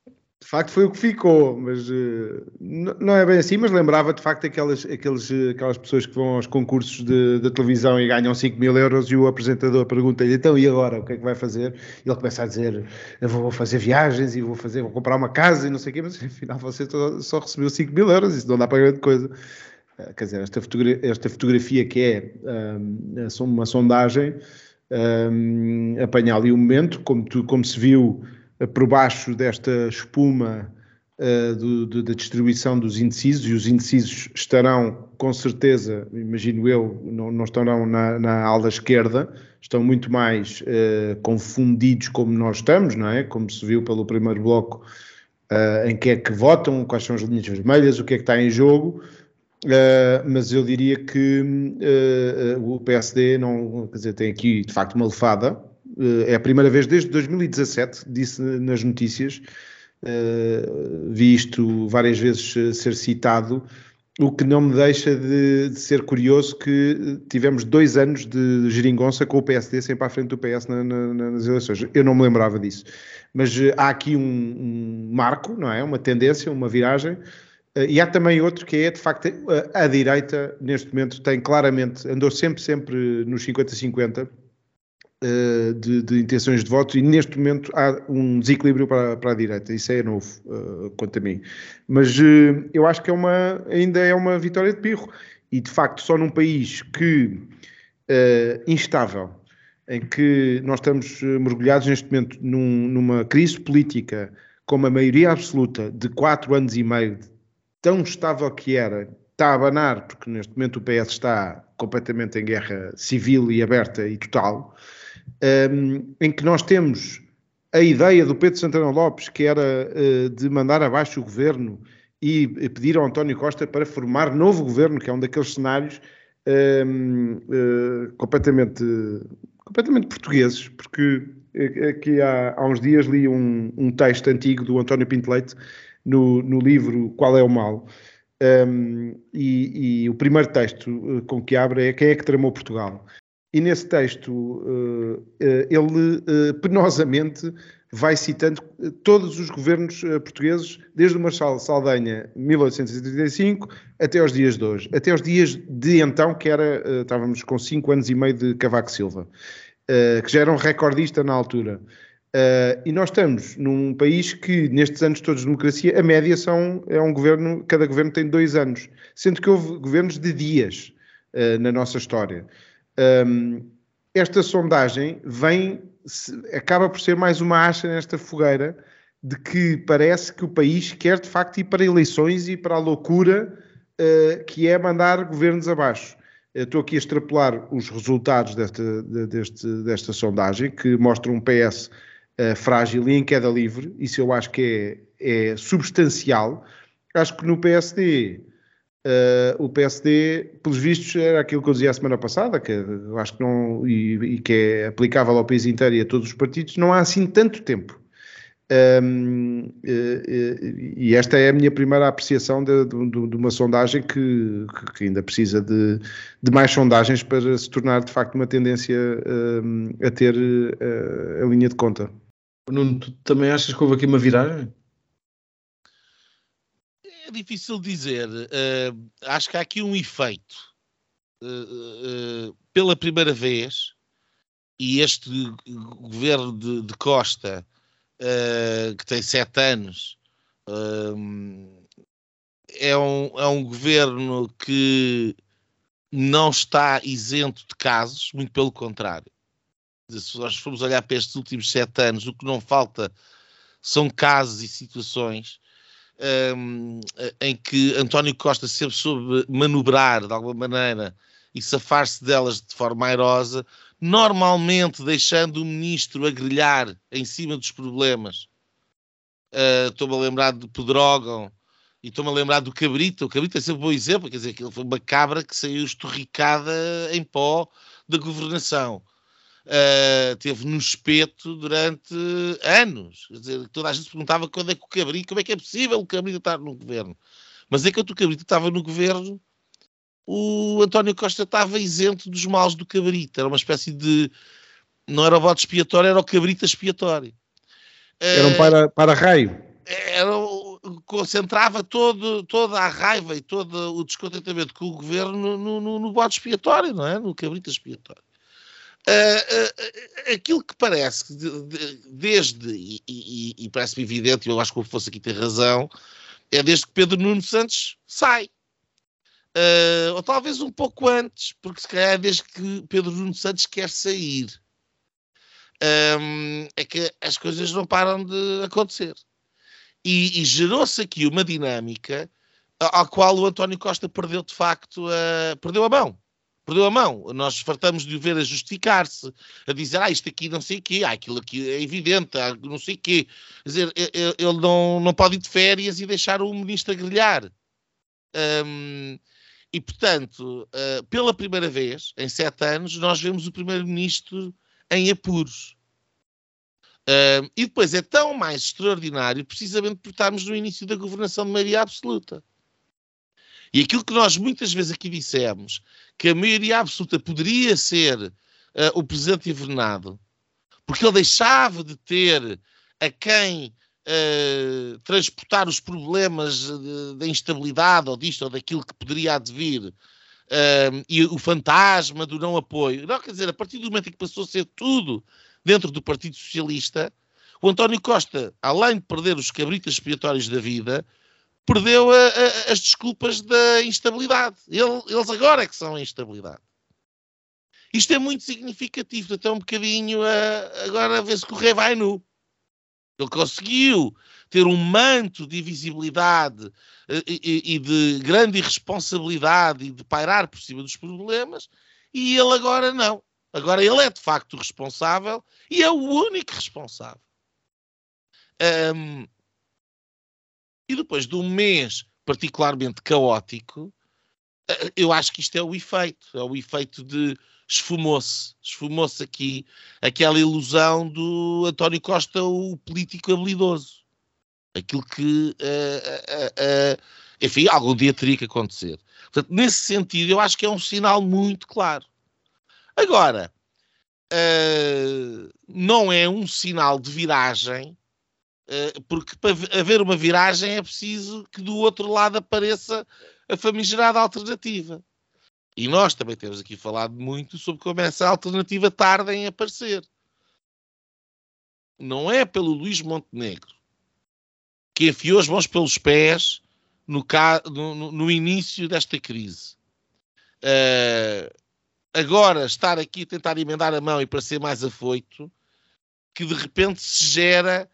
De facto foi o que ficou, mas uh, não é bem assim, mas lembrava de facto aquelas, aqueles, aquelas pessoas que vão aos concursos de, de televisão e ganham 5 mil euros e o apresentador pergunta-lhe, então e agora, o que é que vai fazer? E ele começa a dizer, eu vou fazer viagens e vou fazer, vou comprar uma casa e não sei o quê, mas afinal você só recebeu 5 mil euros, isso não dá para grande coisa. Eh, quer dizer, esta fotografia, esta fotografia que é um, uma sondagem um, apanha ali o um momento, como, tu, como se viu uh, por baixo desta espuma uh, do, do, da distribuição dos indecisos, e os indecisos estarão, com certeza, imagino eu, não, não estarão na, na ala esquerda, estão muito mais uh, confundidos como nós estamos, não é? Como se viu pelo primeiro bloco, em que é que votam, quais são as linhas vermelhas, o que é que está em jogo. Uh, mas eu diria que uh, uh, o PSD não, quer dizer, tem aqui de facto uma lefada. é a primeira vez desde 2017, disse nas notícias, vi isto várias vezes ser citado, o que não me deixa de, de, ser curioso que tivemos dois anos de geringonça com o PSD sempre à frente do PS na, na, nas eleições. Eu não me lembrava disso. Mas há aqui um, um marco, não é? Uma tendência, uma viragem. Uh, e há também outro que é, de facto, a, a, direita, neste momento, tem claramente, andou sempre, sempre nos 50-50 uh, de, de, intenções de voto, e neste momento há um desequilíbrio para, para a direita. Isso é novo, quanto a mim. Mas eu acho que é uma, ainda é uma vitória de pirro. E, de facto, só num país que instável, em que nós estamos mergulhados neste momento num, numa crise política com uma maioria absoluta de quatro anos e meio tão estável que era, está a abanar, porque neste momento o PS está completamente em guerra civil e aberta e total, um, em que nós temos a ideia do Pedro Santana Lopes, que era uh, de mandar abaixo o governo e pedir ao António Costa para formar novo governo, que é um daqueles cenários um, uh, completamente, completamente portugueses, porque aqui há, há uns dias li um, um texto antigo do António Pinto Leite no, no livro Qual é o Mal. Um, e, e, o primeiro texto uh, com que abre é Quem é que tramou Portugal? E nesse texto uh, uh, ele penosamente vai citando todos os governos portugueses, desde o Marshal Saldanha, 1835, até aos dias de hoje. Até aos dias de então, que era, estávamos com 5 anos e meio de Cavaco Silva, que já era um recordista na altura. Uh, e nós estamos num país que, nestes anos todos de democracia, a média são, é um governo, cada governo tem dois anos, sendo que houve governos de dias uh, na nossa história. Um, esta sondagem vem, acaba por ser mais uma acha nesta fogueira de que parece que o país quer de facto ir para eleições e para a loucura uh, que é mandar governos abaixo. Eu estou aqui a extrapolar os resultados desta, deste, desta sondagem, que mostram um PS uh, frágil e em queda livre, isso eu acho que é, é substancial. Acho que no PSD, uh, eh, o PSD, pelos vistos, era aquilo que eu dizia a semana passada, que eu acho que não, e, e que é aplicável ao país inteiro e a todos os partidos, não há assim tanto tempo. Um, e, e esta é a minha primeira apreciação de, de, de uma sondagem que, que, ainda precisa de, de, mais sondagens para se tornar de facto uma tendência um, a ter uh, a linha de conta. Nuno, tu também achas que houve aqui uma viragem? É difícil dizer. Uh, acho que há aqui um efeito. Uh, pela primeira vez, e este governo de, de Costa uh, que tem sete anos, uh, é, um, é um governo que não está isento de casos, muito pelo contrário. Se nós formos olhar para estes últimos sete anos, o que não falta são casos e situações um, em que António Costa sempre soube manobrar de alguma maneira e safar-se delas de forma airosa, normalmente deixando o ministro a grelhar em cima dos problemas. Uh, estou-me a lembrar de Pedrógão e estou-me a lembrar do Cabrita. O Cabrita é sempre um bom exemplo, quer dizer, que ele foi uma cabra que saiu estorricada em pó da governação. Uh, teve no espeto durante anos. Quer dizer, toda a gente se perguntava quando é que o Cabrita, como é que é possível o Cabrita estar no governo. Mas que o Cabrita estava no governo o António Costa estava isento dos males do cabrito. Era uma espécie de. Não era o voto expiatório, era o cabrito expiatório. Era um para, para raio. Era, concentrava todo, toda a raiva e todo o descontentamento com o governo no, no, no voto expiatório, não é? No cabrito expiatório. Uh, aquilo que parece, desde, e, e, e parece-me evidente, eu acho que o fosse aqui ter razão, é desde que Pedro Nuno Santos sai. Uh, ou talvez um pouco antes, porque se calhar é desde que Pedro Nuno Santos quer sair, um, é que as coisas não param de acontecer. E, e gerou-se aqui uma dinâmica à qual o António Costa perdeu de facto, a, perdeu a mão. Perdeu a mão. Nós fartamos de o ver a justificar-se, a dizer, ah, isto aqui não sei o quê, ah, aquilo aqui é evidente, ah, não sei o quê. Quer dizer, ele não, não pode ir de férias e deixar o ministro a grelhar. Um, e, portanto, uh, pela primeira vez em sete anos, nós vemos o primeiro-ministro em apuros. Uh, e depois é tão mais extraordinário, precisamente por estarmos no início da governação de maioria absoluta. E aquilo que nós muitas vezes aqui dissemos, que a maioria absoluta poderia ser uh, o presidente invernado, porque ele deixava de ter a quem uh, transportar os problemas da instabilidade ou disto ou daquilo que poderia advir uh, e o fantasma do não apoio. Não, quer dizer, a partir do momento em que passou a ser tudo dentro do Partido Socialista, o António Costa, além de perder os cabritas expiatórios da vida, perdeu a, a, as desculpas da instabilidade. Ele, eles agora é que são a instabilidade. Isto é muito significativo, até um bocadinho a, agora a ver se correr vai nu. Ele conseguiu ter um manto de invisibilidade eh, e, e, de grande irresponsabilidade e de pairar por cima dos problemas, e ele agora não. Agora ele é de facto responsável e é o único responsável. Um, e depois de um mês particularmente caótico, eh, eu acho que isto é o efeito. É o efeito de esfumou-se, esfumou-se aqui aquela ilusão do António Costa, o político habilidoso. Aquilo que, uh, uh, uh, enfim, algum dia teria que acontecer. Portanto, nesse sentido, eu acho que é um sinal muito claro. Agora, não é um sinal de viragem, porque para haver uma viragem é preciso que do outro lado apareça a famigerada alternativa. E nós também temos aqui falado muito sobre como essa alternativa tarda em aparecer. Não é pelo Luís Montenegro que enfiou as mãos pelos pés no, no, no início desta crise. Uh, agora, estar aqui a tentar emendar a mão e para ser mais afoito, que de repente se gera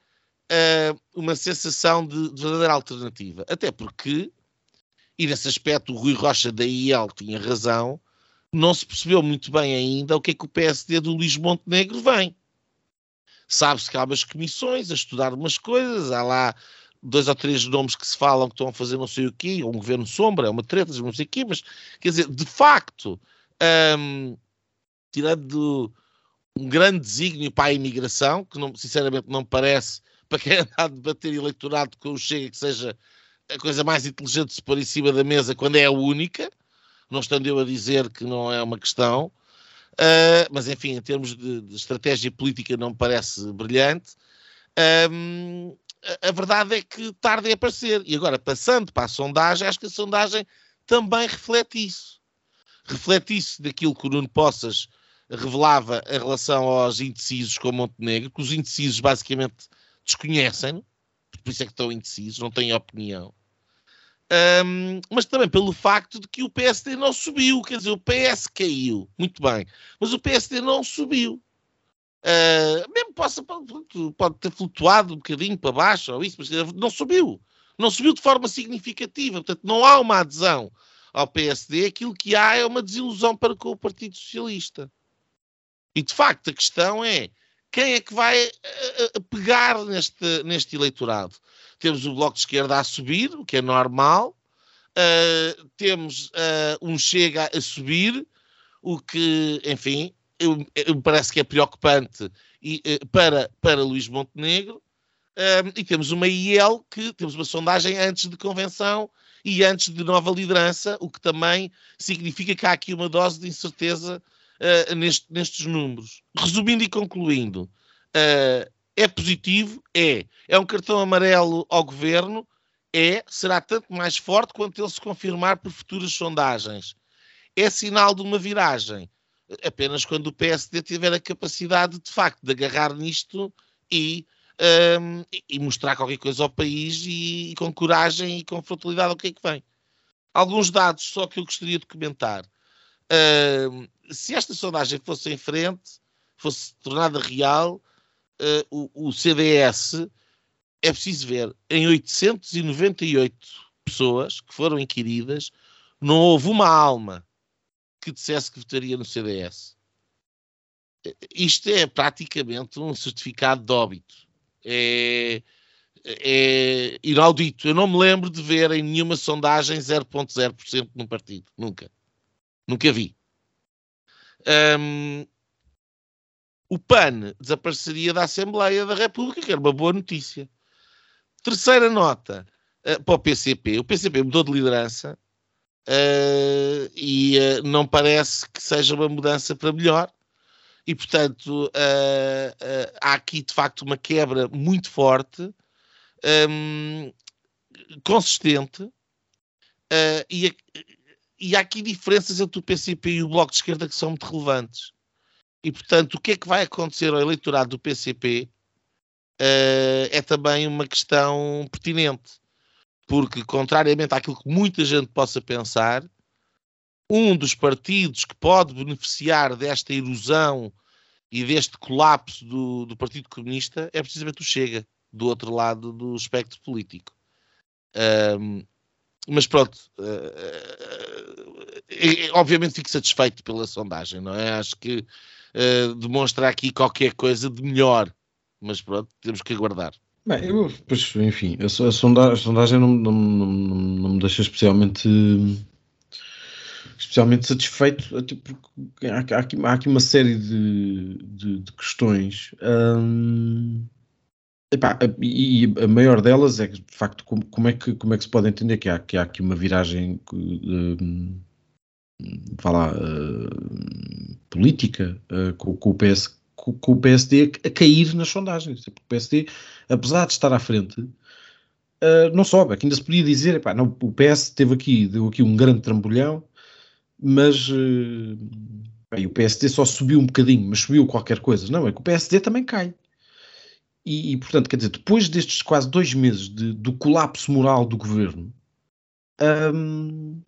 uh, uma sensação de, de verdadeira alternativa. Até porque e nesse aspecto o Rui Rocha da IEL tinha razão, não se percebeu muito bem ainda o que é que o PSD do Luís Montenegro vem. Sabe-se que há umas comissões a estudar umas coisas, há lá dois ou três nomes que se falam que estão a fazer não sei o quê, um governo sombra, é uma treta, não sei o quê, mas quer dizer, de facto, hum, tirando um grande desígnio para a imigração, que não, sinceramente não parece para quem anda a debater eleitorado com o Chega, que seja a coisa mais inteligente de se pôr em cima da mesa quando é a única, não estando eu a dizer que não é uma questão, uh, mas enfim, em termos de, de, estratégia política não me parece brilhante. Um, a, verdade é que tarde é aparecer. E agora, passando para a sondagem, acho que a sondagem também reflete isso. Reflete isso daquilo que o Nuno Poças revelava em relação aos indecisos com Montenegro, que os indecisos basicamente desconhecem-no, por isso é que estão indecisos, não têm opinião. Um, mas também pelo facto de que o PSD não subiu, quer dizer, o PS caiu, muito bem, mas o PSD não subiu. Uh, mesmo possa, pode ter flutuado um bocadinho para baixo ou isso, mas não subiu. Não subiu de forma significativa. Portanto, não há uma adesão ao PSD. Aquilo que há é uma desilusão para com o Partido Socialista. E de facto a questão é quem é que vai uh, pegar neste, neste eleitorado? Temos o Bloco de Esquerda a subir, o que é normal, uh, temos uh, um Chega a subir, o que, enfim, me parece que é preocupante e, para, para Luís Montenegro, e temos uma IEL que temos uma sondagem antes de convenção e antes de nova liderança, o que também significa que há aqui uma dose de incerteza uh, neste, nestes números. Resumindo e concluindo, uh, é positivo? É. É um cartão amarelo ao governo? É. Será tanto mais forte quanto ele se confirmar por futuras sondagens. É sinal de uma viragem? Apenas quando o PSD tiver a capacidade, de facto, de agarrar nisto e, um, ehm, e mostrar qualquer coisa ao país e, e, com coragem e com frontalidade o que é que vem. Alguns dados só que eu gostaria de comentar. Uh, se esta sondagem fosse em frente, fosse tornada real, uh, o, o, CDS é preciso ver, em 898 pessoas que foram inquiridas, não houve uma alma que dissesse que votaria no CDS. Isto é praticamente um certificado de óbito. É, é inaudito. Eu não me lembro de ver em nenhuma sondagem 0,0% num partido. Nunca. Nunca vi. Um, o PAN desapareceria da Assembleia da República, que era uma boa notícia. Terceira nota uh, para o PCP. O PCP mudou de liderança uh, e uh, não parece que seja uma mudança para melhor. E, portanto, há aqui de facto uma quebra muito forte, um, consistente, e, e há aqui diferenças entre o PCP e o Bloco de Esquerda que são muito relevantes. E, portanto, o que é que vai acontecer ao eleitorado do PCP uh, eh, é também uma questão pertinente. Porque, contrariamente àquilo que muita gente possa pensar, um dos partidos que pode beneficiar desta erosão e deste colapso do, do Partido Comunista é precisamente o Chega, do outro lado do espectro político. Um, mas pronto, uh, uh, obviamente fico satisfeito pela sondagem, não é? Acho que demonstra aqui qualquer coisa de melhor, mas pronto, temos que aguardar. Bem, eu, pois, enfim, a, a, sondagem, a sondagem não, não, não, não, me deixa especialmente especialmente satisfeito, até porque há, há, aqui, há aqui uma série de, de, de questões. Epá, e, a maior delas é de facto como, como, é que, como é que se pode entender que há, que há aqui uma viragem uh, lá, uh, política uh, com, com, o PS, com, com, o PSD a cair nas sondagens. O PSD, apesar de estar à frente, uh, não sobe. Aqui ainda se podia dizer, epá, não, o PS teve aqui, deu aqui um grande trambolhão, mas bem, o PSD só subiu um bocadinho, mas subiu qualquer coisa. Não, é que o PSD também cai. E, e, portanto, quer dizer, depois destes quase dois meses de, do colapso moral do governo, hum,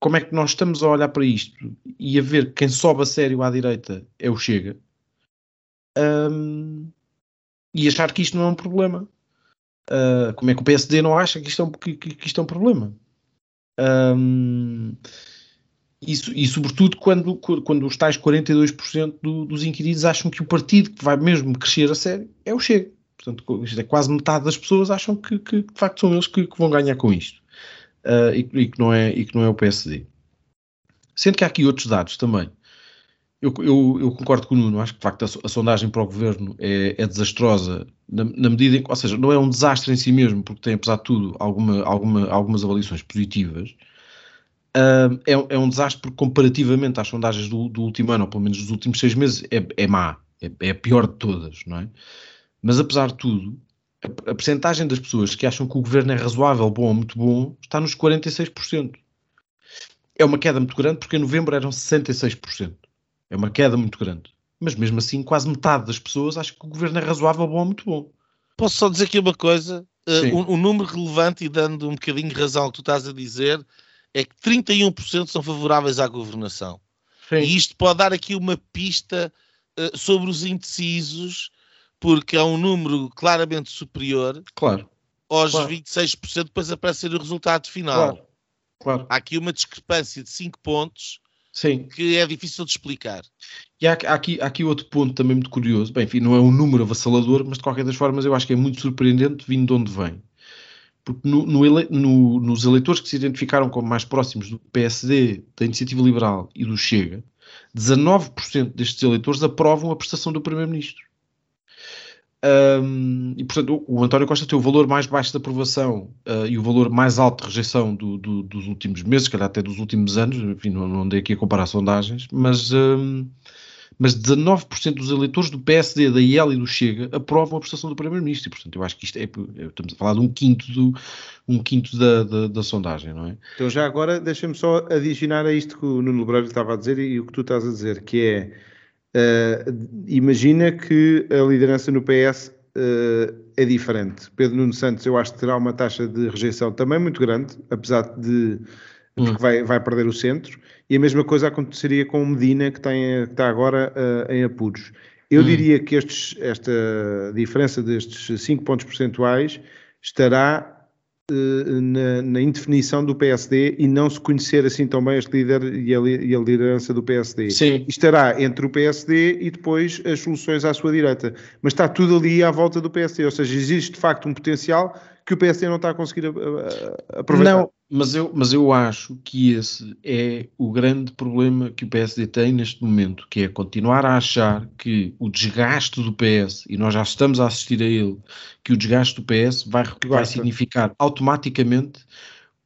como é que nós estamos a olhar para isto e a ver quem sobe a sério à direita é o Chega hum, e achar que isto não é um problema? Uh, como é que o PSD não acha que isto é um, que, que isto é um problema? Um, isso, e sobretudo quando, quando os tais 42% do, dos inquiridos acham que o partido que vai mesmo crescer a sério é o Chega. Portanto, é quase metade das pessoas acham que, que de facto são eles que, que vão ganhar com isto. Uh, e, e, que não é, e que não é o PSD. Sendo que há aqui outros dados também. Eu, eu, eu, concordo com o Nuno, acho que de facto a, a sondagem para o governo é, é desastrosa, na, na, medida em que, ou seja, não é um desastre em si mesmo, porque tem, apesar de tudo, alguma, alguma, algumas avaliações positivas. Uh, é, é, um desastre porque, comparativamente às sondagens do, do, último ano, ou pelo menos dos últimos seis meses, é, é má, é, é a pior de todas, não é? Mas apesar de tudo, a, a percentagem das pessoas que acham que o governo é razoável, bom ou muito bom, está nos 46%. É uma queda muito grande, porque em novembro eram 66%. É uma queda muito grande. Mas mesmo assim, quase metade das pessoas acha que o governo é razoável, bom ou muito bom. Posso só dizer aqui uma coisa? Uh, um, um, número relevante e dando um bocadinho de razão ao que tu estás a dizer é que 31% são favoráveis à governação. Sim. E isto pode dar aqui uma pista uh, sobre os indecisos, porque é um número claramente superior claro. aos claro. 26%, depois aparece o resultado final. Claro. claro. Há aqui uma discrepância de 5 pontos Sim. que é difícil de explicar. E há, há, aqui, há aqui outro ponto também muito curioso. Bem, enfim, não é um número avassalador, mas de qualquer das formas eu acho que é muito surpreendente vindo de onde vem. Porque no, no ele, no, nos eleitores que se identificaram como mais próximos do PSD, da Iniciativa Liberal e do Chega, 19% destes eleitores aprovam a prestação do Primeiro-Ministro. Um, e portanto o, António Costa tem o valor mais baixo de aprovação uh, e o valor mais alto de rejeição do, do, dos últimos meses, calhar até dos últimos anos, enfim, não, não andei aqui a comparar sondagens, mas, um, mas 19% dos eleitores do PSD, da IEL e do Chega aprovam a prestação do Primeiro-Ministro, portanto eu acho que isto é, estamos a falar de um quinto, do, um quinto da, da, da sondagem, não é? Então já agora deixa-me só adicionar a isto que o Nuno Lebreiro estava a dizer e, e o que tu estás a dizer, que é Uh, imagina que a liderança no PS uh, eh, é diferente. Pedro Nuno Santos, eu acho que terá uma taxa de rejeição também muito grande, apesar de. Porque hum. vai, vai perder o centro. E a mesma coisa aconteceria com o Medina, que, tem, que está agora uh, em apuros. Eu hum. diria que estes, esta diferença destes 5 pontos percentuais estará eh, na, na, indefinição do PSD e não se conhecer assim tão bem este líder e a, e a, liderança do PSD. Sim. Estará entre o PSD e depois as soluções à sua direita. Mas está tudo ali à volta do PSD, ou seja, existe de facto um potencial que o PSD não está a conseguir aproveitar. Não, mas eu, mas eu acho que esse é o grande problema que o PSD tem neste momento, que é continuar a achar que o desgaste do PS, e nós já estamos a assistir a ele, que o desgaste do PS vai, vai significar automaticamente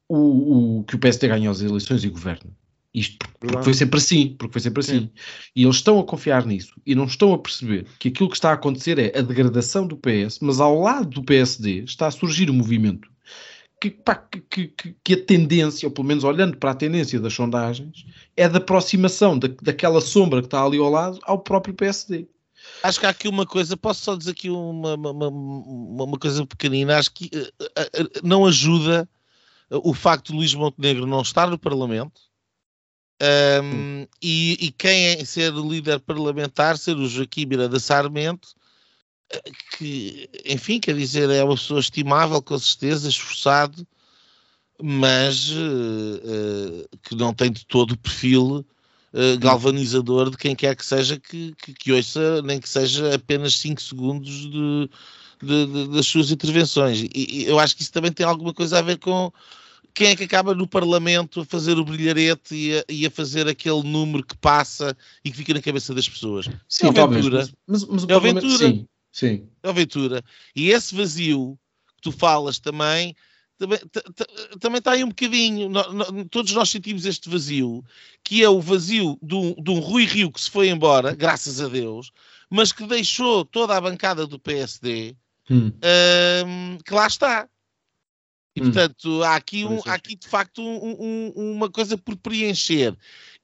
o, o, que o PSD ganha as eleições e governa. Isto porque, porque, foi sempre assim, porque foi sempre assim. Sim. E eles estão a confiar nisso e não estão a perceber que aquilo que está a acontecer é a degradação do PS, mas ao lado do PSD está a surgir um movimento que, pá, que, que, que, a tendência, ou pelo menos olhando para a tendência das sondagens, é da aproximação da, daquela sombra que está ali ao lado ao próprio PSD. Acho que há aqui uma coisa, posso só dizer aqui uma, uma, uma, uma coisa pequenina, acho que uh, uh, não ajuda o facto de Luís Montenegro não estar no Parlamento um, e, e, quem é ser líder parlamentar, ser o Joaquim Miranda Sarmento, que, enfim, quer dizer, é uma pessoa estimável, com certeza, esforçado, mas uh, uh, que não tem de todo o perfil uh, galvanizador de quem quer que seja que, que, que ouça, nem que seja apenas 5 segundos de, de, de, das suas intervenções. E, e, eu acho que isso também tem alguma coisa a ver com quem é que acaba no Parlamento a fazer o brilharete e a, e a, fazer aquele número que passa e que fica na cabeça das pessoas. Sim, é Aventura. Mas, mas, mas é Aventura. Sim, sim. É Aventura. E esse vazio que tu falas também também, também está aí um bocadinho. todos nós sentimos este vazio, que é o vazio de um, de um Rui Rio que se foi embora, graças a Deus, mas que deixou toda a bancada do PSD, hum. um, que lá está. E, hum. portanto, há aqui, um, há aqui de facto um, um, uma coisa por preencher.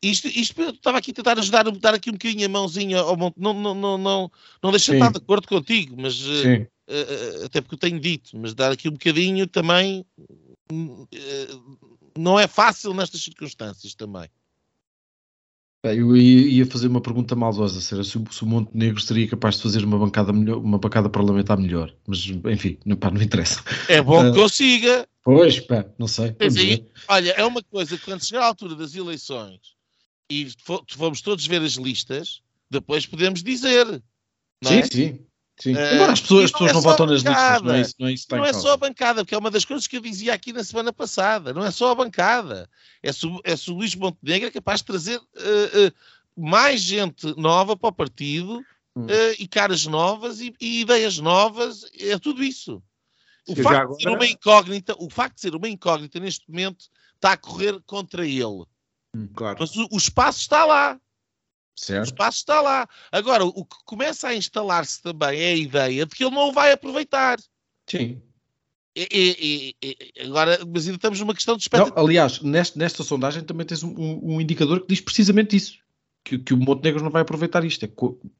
Isto, isto eu estava aqui a tentar ajudar a botar aqui um bocadinho a mãozinha ao monte. Não, não, não, não, não deixa de estar de acordo contigo, mas uh, uh, até porque eu tenho dito, mas dar aqui um bocadinho também uh, não é fácil nestas circunstâncias também. Eu ia fazer uma pergunta maldosa, se, era se, o Montenegro seria capaz de fazer uma bancada, melhor, uma bancada parlamentar melhor, mas enfim, não, pá, não interessa. É bom que consiga. Pois, pá, não sei. Aí, olha, é uma coisa que quando chegar à altura das eleições e vamos todos ver as listas, depois podemos dizer. sim, é? sim. Sim. Uh, Embora as pessoas, as pessoas não, é não votam nas listas, não é isso, não é, isso não é só a bancada, porque é uma das coisas que eu dizia aqui na semana passada. Não é só a bancada. É se, é se o Luís Montenegro é capaz de trazer uh, mais gente nova para o partido Hum. uh, e caras novas e, e, ideias novas, é tudo isso. O facto, já de ser agora- uma incógnita, o facto de ser uma incógnita neste momento está a correr contra ele. Claro. Mas o, o espaço está lá. O Certo? espaço está lá. Agora, o que começa a instalar-se também é a ideia de que ele não o vai aproveitar. Sim. E- e- e- agora, mas ainda estamos numa questão de Não, expectativa. aliás, nesta, nesta sondagem também tens um, um- indicador que diz precisamente isso: que, que o Montenegro não vai aproveitar isto. É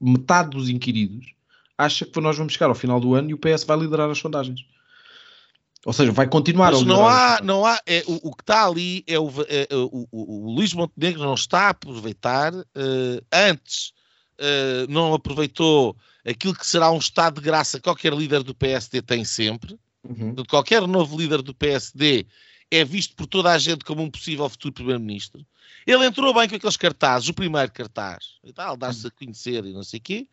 metade dos inquiridos acha que nós vamos chegar ao final do ano e o PS vai liderar as sondagens. Ou seja, vai continuar Mas a não há, não há é, o, o que está ali é o, é, é, o, o- o Luís Montenegro não está a aproveitar. eh, antes eh, não aproveitou aquilo que será um estado de graça que qualquer líder do PSD tem sempre. Uhum. Qualquer novo líder do PSD é visto por toda a gente como um possível futuro primeiro-ministro. Ele entrou bem com aqueles cartazes, o primeiro cartaz, e tal, dar-se a conhecer e não sei o quê,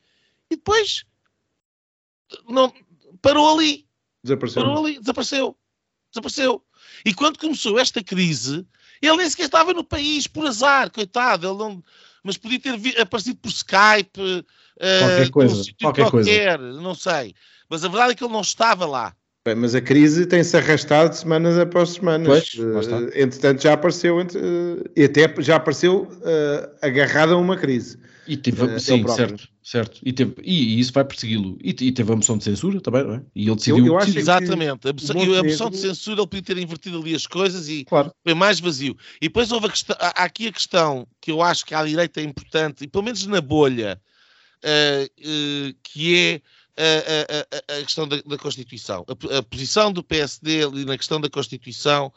e depois não, parou ali. Desapareceu. Ali, desapareceu. Desapareceu. E quando começou esta crise, ele nem sequer estava no país, por azar, coitado. Ele não... Mas podia ter aparecido por Skype, eh, Qualquer num coisa, sítio qualquer coisa. qualquer, não sei. Mas a verdade é que ele não estava lá. Bem, mas a crise tem-se arrastado semanas após semanas. Pois. Eh, entretanto, já apareceu, entre- eh, e até já apareceu eh, agarrada a uma crise. E teve, sim, certo, certo. E, teve, e, e isso vai persegui-lo. E, e teve a moção de censura também, não é? E ele decidiu. eu acho decidiu. que- Exatamente. A moção, a moção de censura ele podia ter invertido ali as coisas e Claro. foi mais vazio. E depois houve a questão, há aqui a questão que eu acho que à direita é importante, e pelo menos na bolha, que é a, a- questão da, da Constituição. A, posição do PSD ali na questão da Constituição,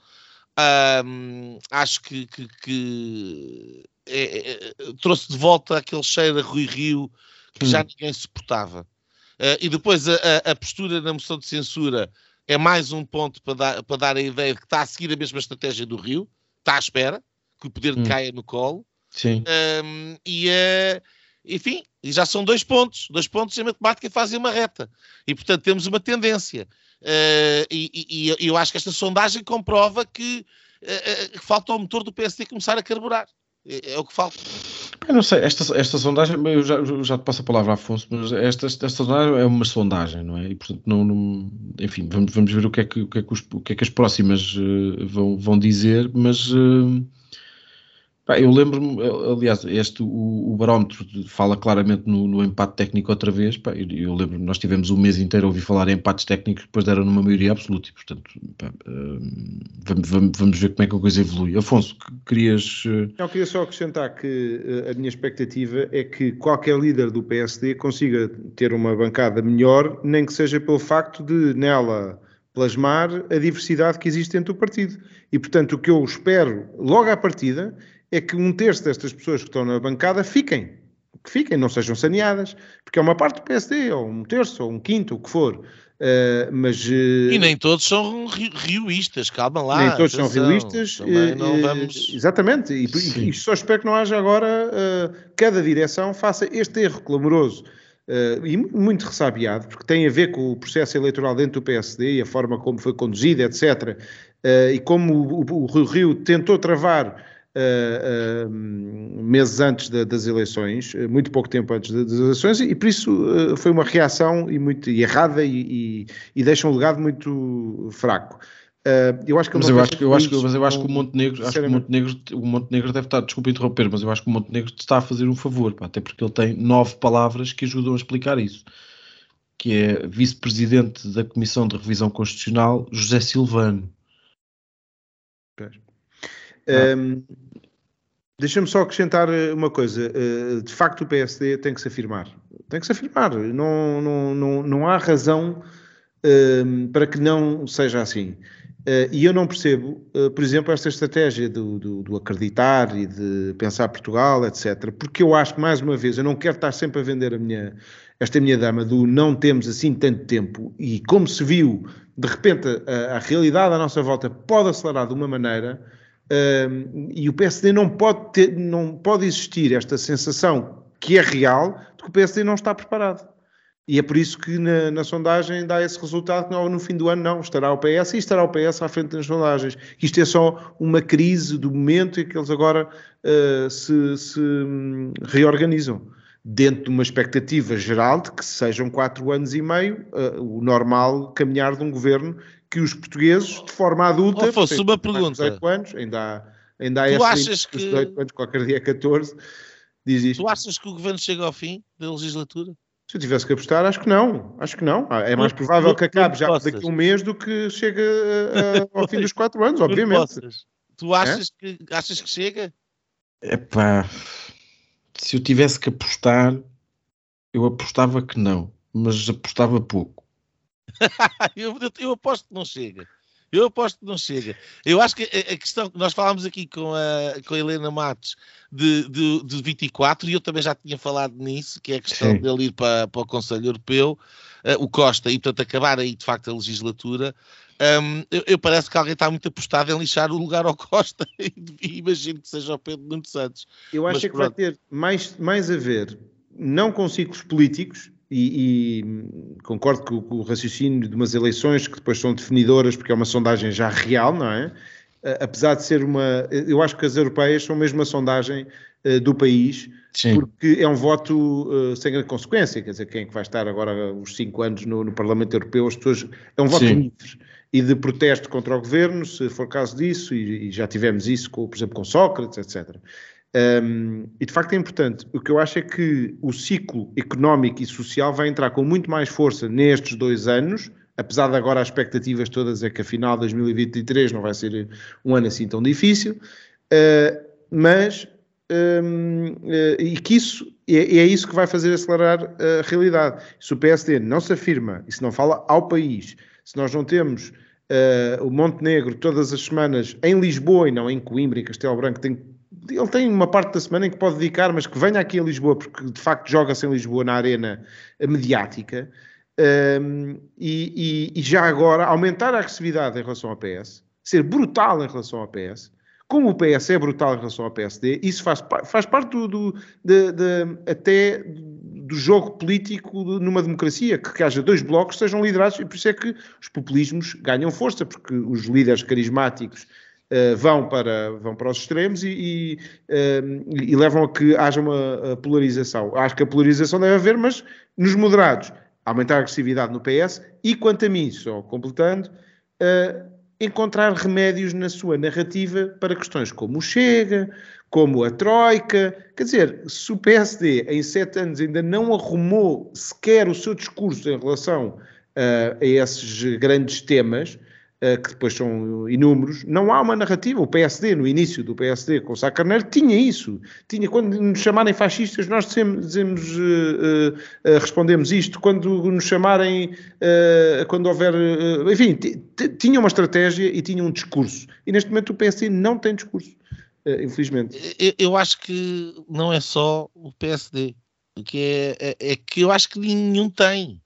ahm, acho que, que- que é- é- é- trouxe de volta aquele cheiro a Rui Rio que Hum. já ninguém suportava. Eh, e depois a, a- postura na moção de censura é mais um ponto para dar, para dar a ideia de que está a seguir a mesma estratégia do Rio, está à espera que o poder Hum. caia no colo. Sim. Um, e, eh, enfim, e já são dois pontos. Dois pontos em matemática fazem uma reta. E, portanto, temos uma tendência. Eh, e, e- e eu acho que esta sondagem comprova que, eh, falta ao motor do PSD começar a carburar. É, é o que falta. Eu não sei, esta, esta sondagem, eu já, eu já te passo a palavra, Afonso, mas esta, esta sondagem é uma sondagem, não é? E portanto, não, não- enfim, vamos, vamos ver o que é que, o que, é que, os- o que, é que as próximas eh, vão, vão dizer, mas pá, eu lembro-me, eh, aliás, este, o, o barómetro fala claramente no, no empate técnico outra vez, pá, eu, eu lembro-me, nós tivemos um mês inteiro a ouvir falar em empates técnicos, depois deram numa maioria absoluta, e portanto, pá, eh, vamos, vamos, vamos ver como é que a coisa evolui. Afonso, que- querias... eh, Eu queria só acrescentar que eh, a minha expectativa é que qualquer líder do PSD consiga ter uma bancada melhor, nem que seja pelo facto de nela plasmar a diversidade que existe dentro do partido. E, portanto, o que eu espero logo à partida é que um terço destas pessoas que estão na bancada fiquem. Que fiquem, não sejam saneadas, porque é uma parte do PSD, ou um terço, ou um quinto, o que for. Eh, mas eh, E nem todos são ri- rioístas, calma lá. nem todos são atenção. realistas. Também eh, não vamos. Exatamente. E, e, e só espero que não haja agora cada direção faça este erro clamoroso e mu- muito ressabiado, porque tem a ver com o processo eleitoral dentro do PSD e a forma como foi conduzido, etc. e como o, o, o Rio Rio tentou travar. Eh, eh, meses antes da- das eleições, eh, muito pouco tempo antes da- das eleições, e, por isso eh, foi uma reação e muito e errada e, e, deixa um legado muito fraco. Eh, eu acho que Mas eu acho, que- eu acho, que- isso, mas eu acho que o Montenegro, acho que o. Montenegro, o Montenegro deve estar, desculpa interromper, mas eu acho que o Montenegro te está a fazer um favor, pá, até porque ele tem nove palavras que ajudam a explicar isso. Que é vice-presidente da Comissão de Revisão Constitucional, José Silvano. Um, Deixa-me só acrescentar eh, uma coisa. Eh, De facto, o PSD tem que se afirmar. Tem que se afirmar. Não, não, não, não há razão um, para que não seja assim. Eh, E eu não percebo, por exemplo, esta estratégia do, do- do acreditar e de pensar Portugal, etc. Porque eu acho que, mais uma vez, eu não quero estar sempre a vender a minha, esta minha dama do não temos assim tanto tempo. E como se viu, de repente, a, a realidade à nossa volta pode acelerar de uma maneira. E o PSD não pode ter, não pode existir esta sensação que é real de que o PSD não está preparado. E é por isso que na, na, sondagem dá esse resultado que no fim do ano não, estará o PS e estará o PS à frente das sondagens. Isto é só uma crise do momento em que eles agora uh, se, se um, reorganizam. Dentro de uma expectativa geral de que sejam quatro anos e meio uh, o normal caminhar de um governo que os portugueses, de forma adulta, oh, fosse uma pergunta. 18 anos, ainda há, ainda há tu achas que... 18 anos, qualquer dia 14, diz isto. Tu achas que o governo chega ao fim da legislatura? Se eu tivesse que apostar, acho que não. Acho que não. É mais provável que acabe já daqui a um mês do que chegue ao fim dos quatro anos, obviamente. Tu achas, é? que, achas que chega? Epá, se eu tivesse que apostar, eu apostava que não, mas apostava pouco. eu, eu aposto que não chega. Eu aposto que não chega. Eu acho que a, questão que nós falámos aqui com a, com a Helena Matos de, de, de 24, e eu também já tinha falado nisso, que é a questão Sim. dele ir para, para o Conselho Europeu, uh, o Costa, e portanto acabar aí de facto a legislatura. Um, eu, eu, parece que alguém está muito apostado em lixar o lugar ao Costa e, e imagino que seja o Pedro Nuno Santos. Eu acho Mas, que pronto. vai ter mais, mais a ver, não com ciclos políticos, e, e, concordo com, com, o raciocínio de umas eleições que depois são definidoras, porque é uma sondagem já real, não é? apesar de ser uma. Eu acho que as europeias são mesmo uma sondagem uh, do país, Sim. porque é um voto uh, sem grande consequência. Quer dizer, quem é que vai estar agora os cinco anos no, no Parlamento Europeu? As pessoas. É um voto Sim. livre e de protesto contra o governo, se for caso disso, e, e já tivemos isso, com, por exemplo, com Sócrates, etc. Um, e de facto é importante. O que eu acho é que o ciclo económico e social vai entrar com muito mais força nestes dois anos, apesar de agora as expectativas todas é que afinal 2023 não vai ser um ano assim tão difícil, uh, mas um, uh, ah, e que isso é, é, isso que vai fazer acelerar a realidade. Se o PSD não se afirma e se não fala ao país, se nós não temos uh, o Montenegro todas as semanas em Lisboa e não em Coimbra e Castelo Branco, tem ele tem uma parte da semana em que pode dedicar, mas que venha aqui a Lisboa, porque de facto joga-se em Lisboa na arena mediática, um, e, e, e, já agora aumentar a agressividade em relação ao PS, ser brutal em relação ao PS, como o PS é brutal em relação ao PSD, isso faz, faz parte do, do de, de, até do jogo político numa democracia, que, que haja dois blocos sejam liderados, e por isso é que os populismos ganham força, porque os líderes carismáticos Uh, vão, para, vão para os extremos e, e, uh, e, levam a que haja uma polarização. Acho que a polarização deve haver, mas nos moderados aumentar a agressividade no PS e, quanto a mim, só completando, uh, encontrar remédios na sua narrativa para questões como o Chega, como a Troika. Quer dizer, se o PSD em sete anos ainda não arrumou sequer o seu discurso em relação uh, a esses grandes temas, eh, que depois são inúmeros, não há uma narrativa. O PSD, no início do PSD com o Sá Carneiro, tinha isso. Tinha, quando nos chamarem fascistas, nós dizemos uh, uh, respondemos isto. Quando nos chamarem, uh, quando houver. enfim, tinha uma estratégia e tinha um discurso. E neste momento o PSD não tem discurso, infelizmente. Eu, eu, acho que não é só o PSD. Que é, é, é que eu acho que nenhum tem.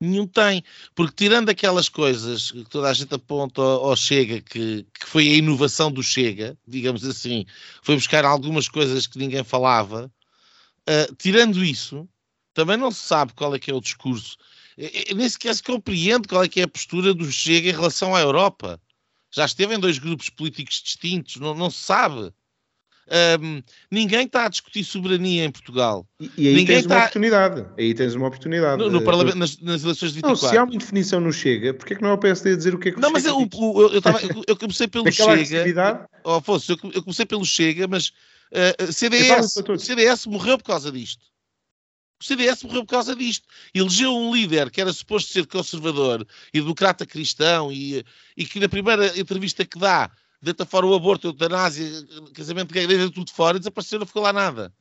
Nenhum tem. Porque tirando aquelas coisas que toda a gente aponta ao, Chega, que, que foi a inovação do Chega, digamos assim, foi buscar algumas coisas que ninguém falava, uh, tirando isso, também não se sabe qual é que é o discurso. Eu nem sequer se compreende qual é que é a postura do Chega em relação à Europa. Já esteve em dois grupos políticos distintos, não, não se sabe. Um, ninguém está a discutir soberania em Portugal. E, e aí ninguém tens uma tá- oportunidade. Aí tens uma oportunidade. No, no Parlamento, nas, nas, eleições de 24. Não, se há uma definição no Chega, porquê é que não é o PSD a dizer o que é que Não, mas eu, eu, eu, tava, eu, comecei pelo Chega. Oh, Afonso, eu, eu comecei pelo Chega, mas uh, CDS, CDS morreu por causa disto. O CDS morreu por causa disto. Elegeu um líder que era suposto ser conservador e democrata cristão e, e que na primeira entrevista que dá deita fora o aborto, a eutanásia, casamento gay, deita tudo fora e desapareceu, não ficou lá nada.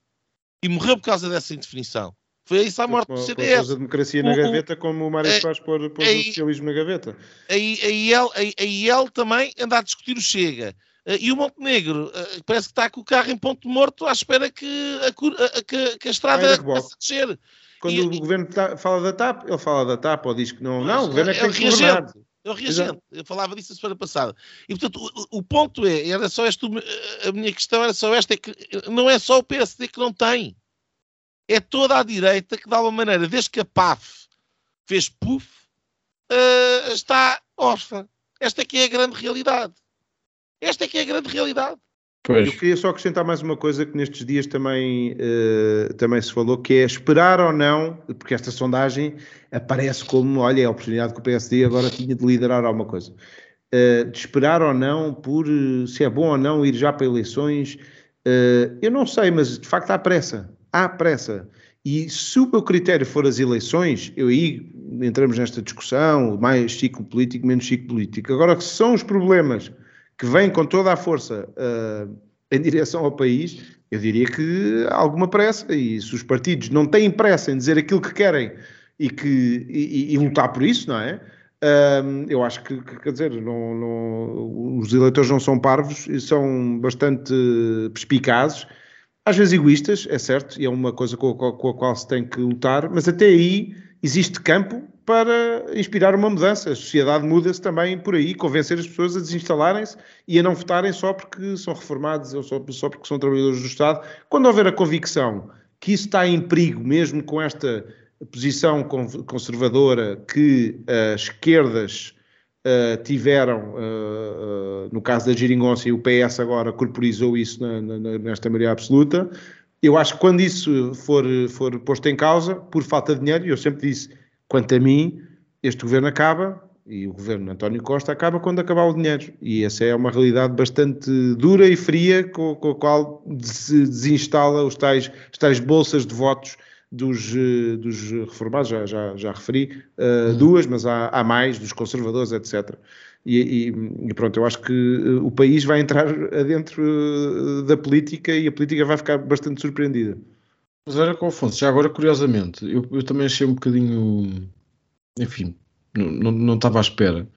E morreu por causa dessa indefinição. Foi isso a morte do CDS. a democracia na gaveta, como o Mário Soares pôs, pôs aí, o socialismo na gaveta. Aí, aí, ele, aí, aí ele também anda a discutir o Chega. Uh, e o Montenegro uh, parece que está com o carro em ponto morto à espera que a, a, que, que a estrada comece a descer. Quando e, o governo tá, fala da TAP, ele fala da TAP ou diz que não. Não, o governo é que tem que governar. É o reagente. Eu falava disso a semana passada. E, portanto, o, o, ponto é, era só esta, a minha questão era só esta, é que não é só o PSD que não tem. é toda a direita que, de alguma maneira, desde que a PAF fez puff, uh, está órfã. Esta aqui é a grande realidade. Esta aqui é a grande realidade. Pois. Eu queria só acrescentar mais uma coisa que nestes dias também, uh, também se falou, que é esperar ou não, porque esta sondagem aparece como, olha, é a oportunidade que o PSD agora tinha de liderar alguma coisa. Uh, de esperar ou não por se é bom ou não ir já para eleições, uh, eu não sei, mas de facto há pressa. Há pressa. E se o meu critério for as eleições, eu aí entramos nesta discussão, mais ciclo político, menos ciclo político. Agora, que são os problemas que vêm com toda a força uh, em direção ao país, eu diria que há alguma pressa, e se os partidos não têm pressa em dizer aquilo que querem e, que, e, e lutar por isso, não é? Eu acho que, que, quer dizer, não, não, os eleitores não são parvos e são bastante perspicazes, às vezes egoístas, é certo, e é uma coisa com a, com a qual se tem que lutar, mas até aí existe campo para inspirar uma mudança. A sociedade muda-se também por aí, convencer as pessoas a desinstalarem-se e a não votarem só porque são reformados ou só, só porque são trabalhadores do Estado. Quando houver a convicção que isso está em perigo, mesmo com esta posição conservadora que as esquerdas uh, tiveram, uh, uh, no caso da Giringonça, e o PS agora corporizou isso na, na, nesta maioria absoluta, eu acho que quando isso for, for posto em causa, por falta de dinheiro, eu sempre disse, Quanto a mim, este governo acaba e o governo de António Costa acaba quando acabar o dinheiro. E essa é uma realidade bastante dura e fria com, com a qual se desinstala os tais, as tais bolsas de votos dos, eh, dos reformados, já, já, já referi, uh, duas, mas há, há, mais, dos conservadores, etc. E, e, e, pronto, eu acho que uh, o país vai entrar adentro uh, da política e a política vai ficar bastante surpreendida. Mas olha com Afonso, já agora curiosamente, eu, eu também achei um bocadinho, enfim, não, não estava à espera,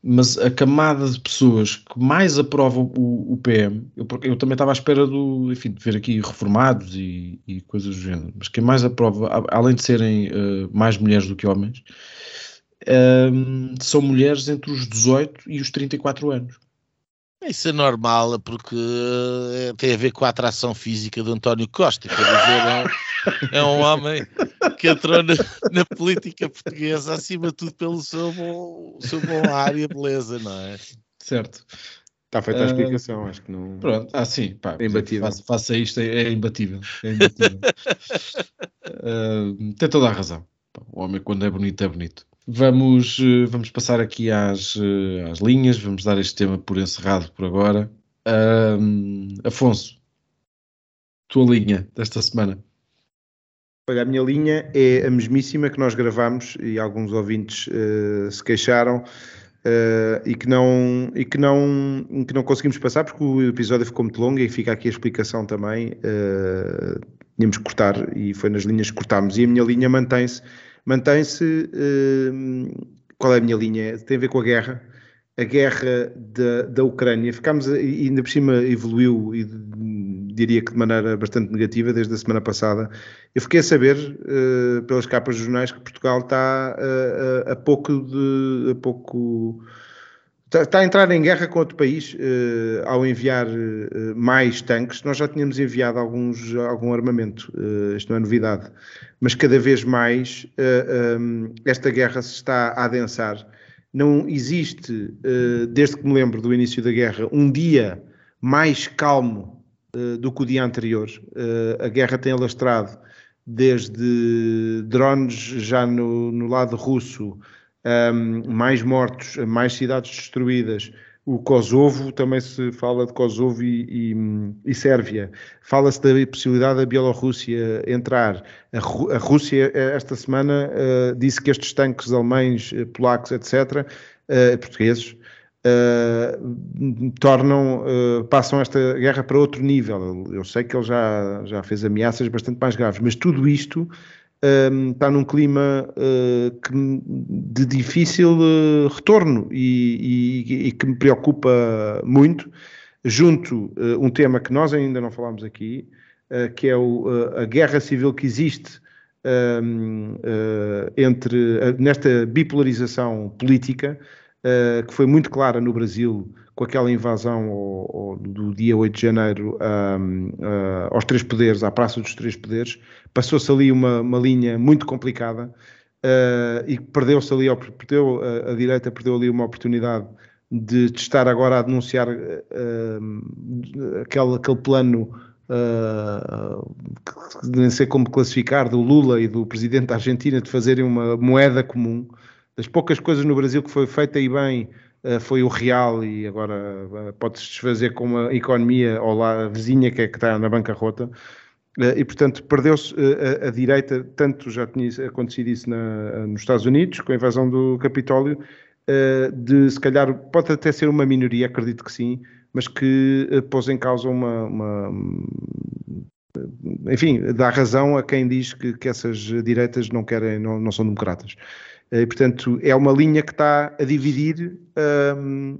mas a camada de pessoas que mais aprovam o, o PM, eu, eu, também estava à espera do, enfim, de ver aqui reformados e, e coisas do género, mas quem mais aprova, além de serem uh, mais mulheres do que homens, uh, são mulheres entre os 18 e os 34 anos. Isso é normal, porque eh, tem a ver com a atração física de António Costa. Quer dizer, é um, é um homem que entrou na, na, política portuguesa, acima de tudo, pelo seu bom, seu bom ar e a beleza, não é? Certo. Está feita a ah, explicação, uh, acho que não. Pronto, ah, sim, pá, é imbatível. Faça, faça isto, é, é imbatível. É imbatível. uh, tem toda a razão. O homem, quando é bonito, é bonito. Vamos, eh, vamos passar aqui às, eh, às linhas, vamos dar este tema por encerrado por agora. Um, Afonso, tua linha desta semana. Olha, a minha linha é a mesmíssima que nós gravamos e alguns ouvintes uh, se queixaram uh, e, que não, e que, não, que não conseguimos passar porque o episódio ficou muito longo e fica aqui a explicação também. Uh, tínhamos que cortar e foi nas linhas que cortámos e a minha linha mantém-se mantém-se. Uh, qual é a minha linha? Tem a ver com a guerra. A guerra da, da Ucrânia. Ficámos, e ainda por cima evoluiu, e diria que de maneira bastante negativa, desde a semana passada. Eu fiquei a saber, uh, pelas capas dos jornais, que Portugal está uh, a, pouco de. A pouco, está a entrar em guerra com outro país uh, ao enviar uh, mais tanques. Nós já tínhamos enviado alguns, algum armamento, uh, isto não é novidade, mas cada vez mais um, esta guerra se está a adensar. Não existe, desde que me lembro do início da guerra, um dia mais calmo do que o dia anterior. a guerra tem alastrado desde drones já no, no lado russo um, mais mortos, mais cidades destruídas. O Kosovo, também se fala de Kosovo e, e, e Sérvia. Fala-se da possibilidade da Bielorrússia entrar. A, a Rússia, eh, esta semana, uh, disse que estes tanques alemães, eh, polacos, etc., uh, portugueses, Uh, tornam, uh, passam esta guerra para outro nível. Eu sei que ele já, já fez ameaças bastante mais graves, mas tudo isto um, está num clima uh, que, de difícil retorno e, e, e, que me preocupa muito, junto um tema que nós ainda não falámos aqui, que é o, a guerra civil que existe um, entre, nesta bipolarização política, uh, que foi muito clara no Brasil com aquela invasão ao, ao, do dia 8 de janeiro um, uh, aos Três Poderes, à Praça dos Três Poderes, passou-se ali uma, uma, linha muito complicada uh, e perdeu-se ali, perdeu, a, a, direita perdeu ali uma oportunidade de, de estar agora a denunciar aquele, aquele plano uh, nem sei como classificar, do Lula e do presidente da Argentina de fazerem uma moeda comum. Das poucas coisas no Brasil que foi feita e bem uh, foi o real e agora uh, pode-se desfazer com uma economia ou lá a vizinha que é que está na bancarrota. Uh, e, portanto, perdeu-se a, a, direita, tanto já tinha acontecido isso na, nos Estados Unidos, com a invasão do Capitólio, de se calhar, pode até ser uma minoria, acredito que sim, mas que pôs em causa uma, uma, enfim, dá razão a quem diz que, que essas direitas não querem, não, não são democratas. Eh, e, portanto, é uma linha que está a dividir, um,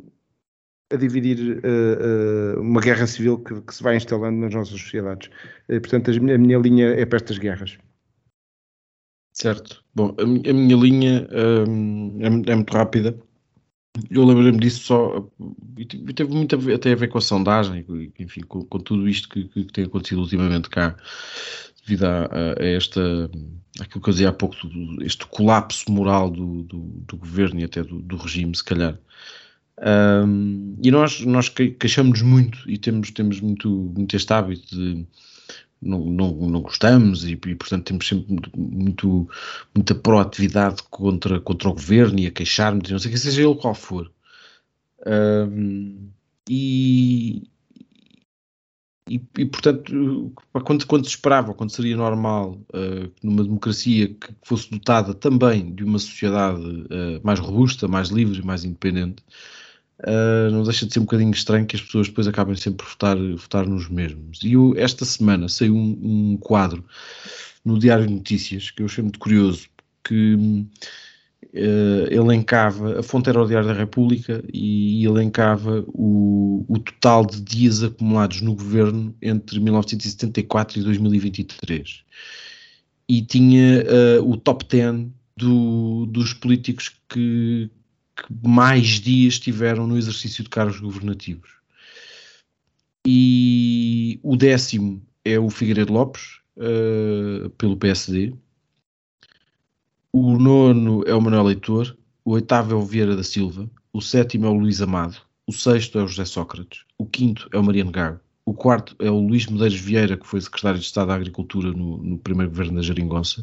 a dividir uh, uh, uma guerra civil que, que, se vai instalando nas nossas sociedades. E, portanto, a minha, a minha linha é para estas guerras. Certo. Bom, a, a minha linha um, é, é, muito rápida. Eu lembro-me disso só, e teve muito a ver, até a ver com a sondagem, enfim, com, com tudo isto que, que, tem acontecido ultimamente cá, devido a, a, esta, aquilo que eu dizia há pouco, este colapso moral do, do, do, governo e até do, do regime, se calhar. Um, e nós, nós queixamos muito e temos, temos muito, muito este hábito de não, não, não gostamos e, e, portanto temos sempre muito, muita proatividade contra, contra o governo e a queixarmos, não sei que seja ele qual for. Um, e, e, e, portanto, quando, quando se esperava, quando seria normal, uh, numa democracia que fosse dotada também de uma sociedade uh, mais robusta, mais livre, mais independente, Uh, não deixa de ser um bocadinho estranho que as pessoas depois acabem sempre por votar, votar nos mesmos. E eu, esta semana saiu um, um, quadro no Diário de Notícias que eu achei muito curioso, que uh, elencava, a fonte era o Diário da República e elencava o, o total de dias acumulados no governo entre 1974 e 2023. E tinha uh, o top 10 do, dos políticos que, que mais dias tiveram no exercício de cargos governativos. E o décimo é o Figueiredo Lopes, uh, pelo PSD. O nono é o Manuel Leitor. O oitavo é o Vieira da Silva. O sétimo é o Luís Amado. O sexto é o José Sócrates. O quinto é o Mariano Gago. O quarto é o Luís Medeiros Vieira, que foi secretário de Estado da Agricultura no, no primeiro governo da Jeringonça.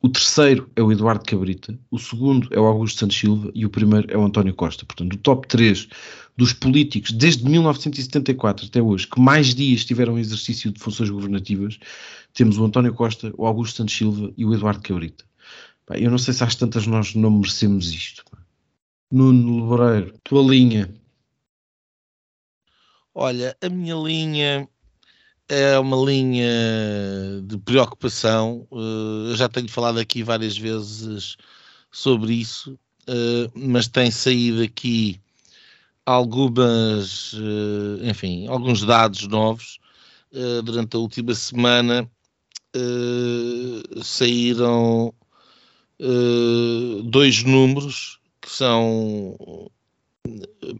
O terceiro é o Eduardo Cabrita, o segundo é o Augusto Santos Silva e o primeiro é o António Costa. Portanto, o top 3 dos políticos desde 1974 até hoje que mais dias tiveram exercício de funções governativas, temos o António Costa, o Augusto Santos Silva e o Eduardo Cabrita. Eu não sei se às tantas nós não merecemos isto. Nuno Lebreiro, tua linha. Olha, a minha linha é uma linha de preocupação. Eh, eu já tenho falado aqui várias vezes sobre isso, eh, mas tem saído aqui algumas, eh, enfim, alguns dados novos. Durante a última semana saíram dois números que são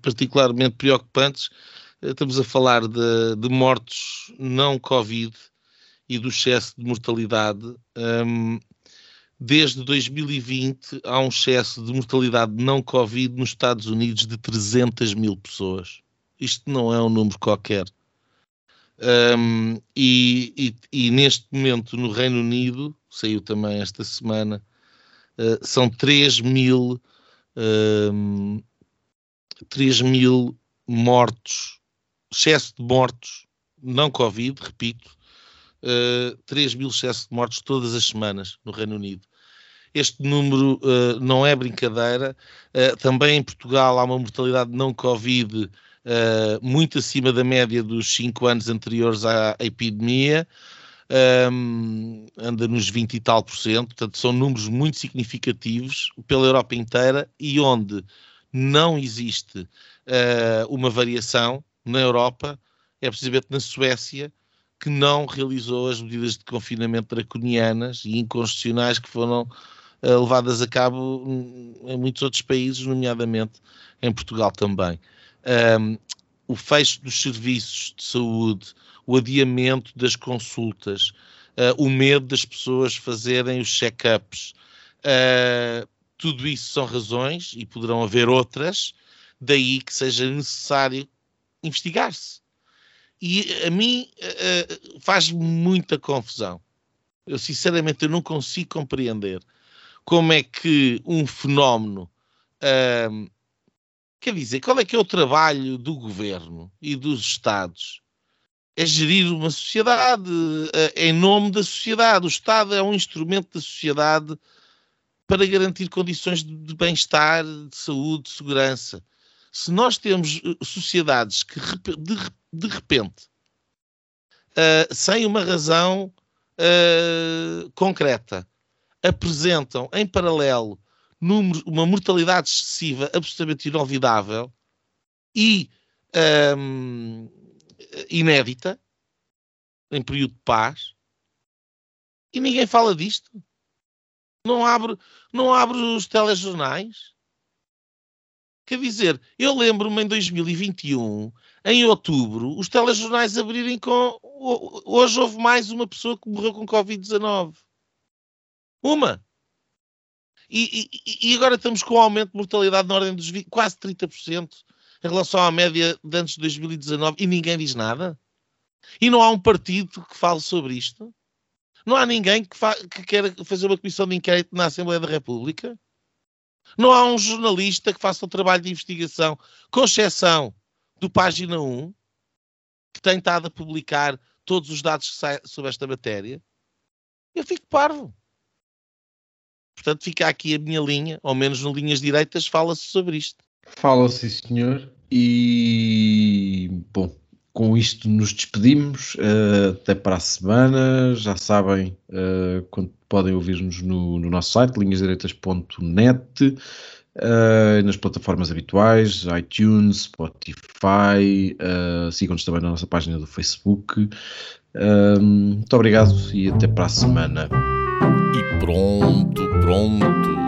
particularmente preocupantes estamos a falar de, de mortos não Covid e do excesso de mortalidade. Um, desde 2020 há um excesso de mortalidade não Covid nos Estados Unidos de 300 mil pessoas. Isto não é um número qualquer. Um, e, e, e, neste momento no Reino Unido, saiu também esta semana, uh, são 3 mil, um, 3 mil mortos excesso de mortos, não Covid, repito, uh, 3 mil excesso de mortos todas as semanas no Reino Unido. Este número uh, não é brincadeira. Uh, também em Portugal há uma mortalidade não Covid uh, muito acima da média dos 5 anos anteriores à, à epidemia. Um, anda nos 20 e tal por cento, portanto são números muito significativos pela Europa inteira e onde não existe uma variação na Europa é precisamente na Suécia que não realizou as medidas de confinamento draconianas e inconstitucionais que foram uh, levadas a cabo em muitos outros países, nomeadamente em Portugal também. Um, o fecho dos serviços de saúde, o adiamento das consultas, uh, o medo das pessoas fazerem os check-ups, uh, tudo isso são razões, e poderão haver outras, daí que seja necessário investigar-se. E a mim uh, faz muita confusão. Eu sinceramente eu não consigo compreender como é que um fenómeno quer dizer, qual é que é o trabalho do governo e dos Estados? É gerir uma sociedade uh, em nome da sociedade. O Estado é um instrumento da sociedade para garantir condições de, bem-estar, de saúde, de segurança se nós temos eh, sociedades que de, repente, uh, sem uma razão concreta, apresentam em paralelo uma mortalidade excessiva absolutamente inolvidável e um, inédita em período de paz e ninguém fala disto. Não abre, não abre os telejornais Quer dizer, eu lembro-me em 2021, em outubro, os telejornais abrirem com. Hoje houve mais uma pessoa que morreu com Covid-19. Uma. E, e, e, agora estamos com um aumento de mortalidade na ordem dos 20, quase 30% em relação à média de antes de 2019 e ninguém diz nada. E não há um partido que fale sobre isto. Não há ninguém que, que queira fazer uma comissão de inquérito na Assembleia da República. Não há um jornalista que faça um trabalho de investigação, com exceção do Página 1, que tem estado a publicar todos os dados que sobre esta matéria. Eu fico parvo. Portanto, fica aqui a minha linha, ao menos no Linhas Direitas, fala-se sobre isto. Fala-se, senhor. E, bom, com isto nos despedimos. Uh, até para a semana. Já sabem, uh, quando podem ouvir-nos no, no, nosso site, linhasdireitas.net, uh, nas plataformas habituais, iTunes, Spotify. Sigam-nos também na nossa página do Facebook. muito obrigado e até para a semana. E pronto, pronto.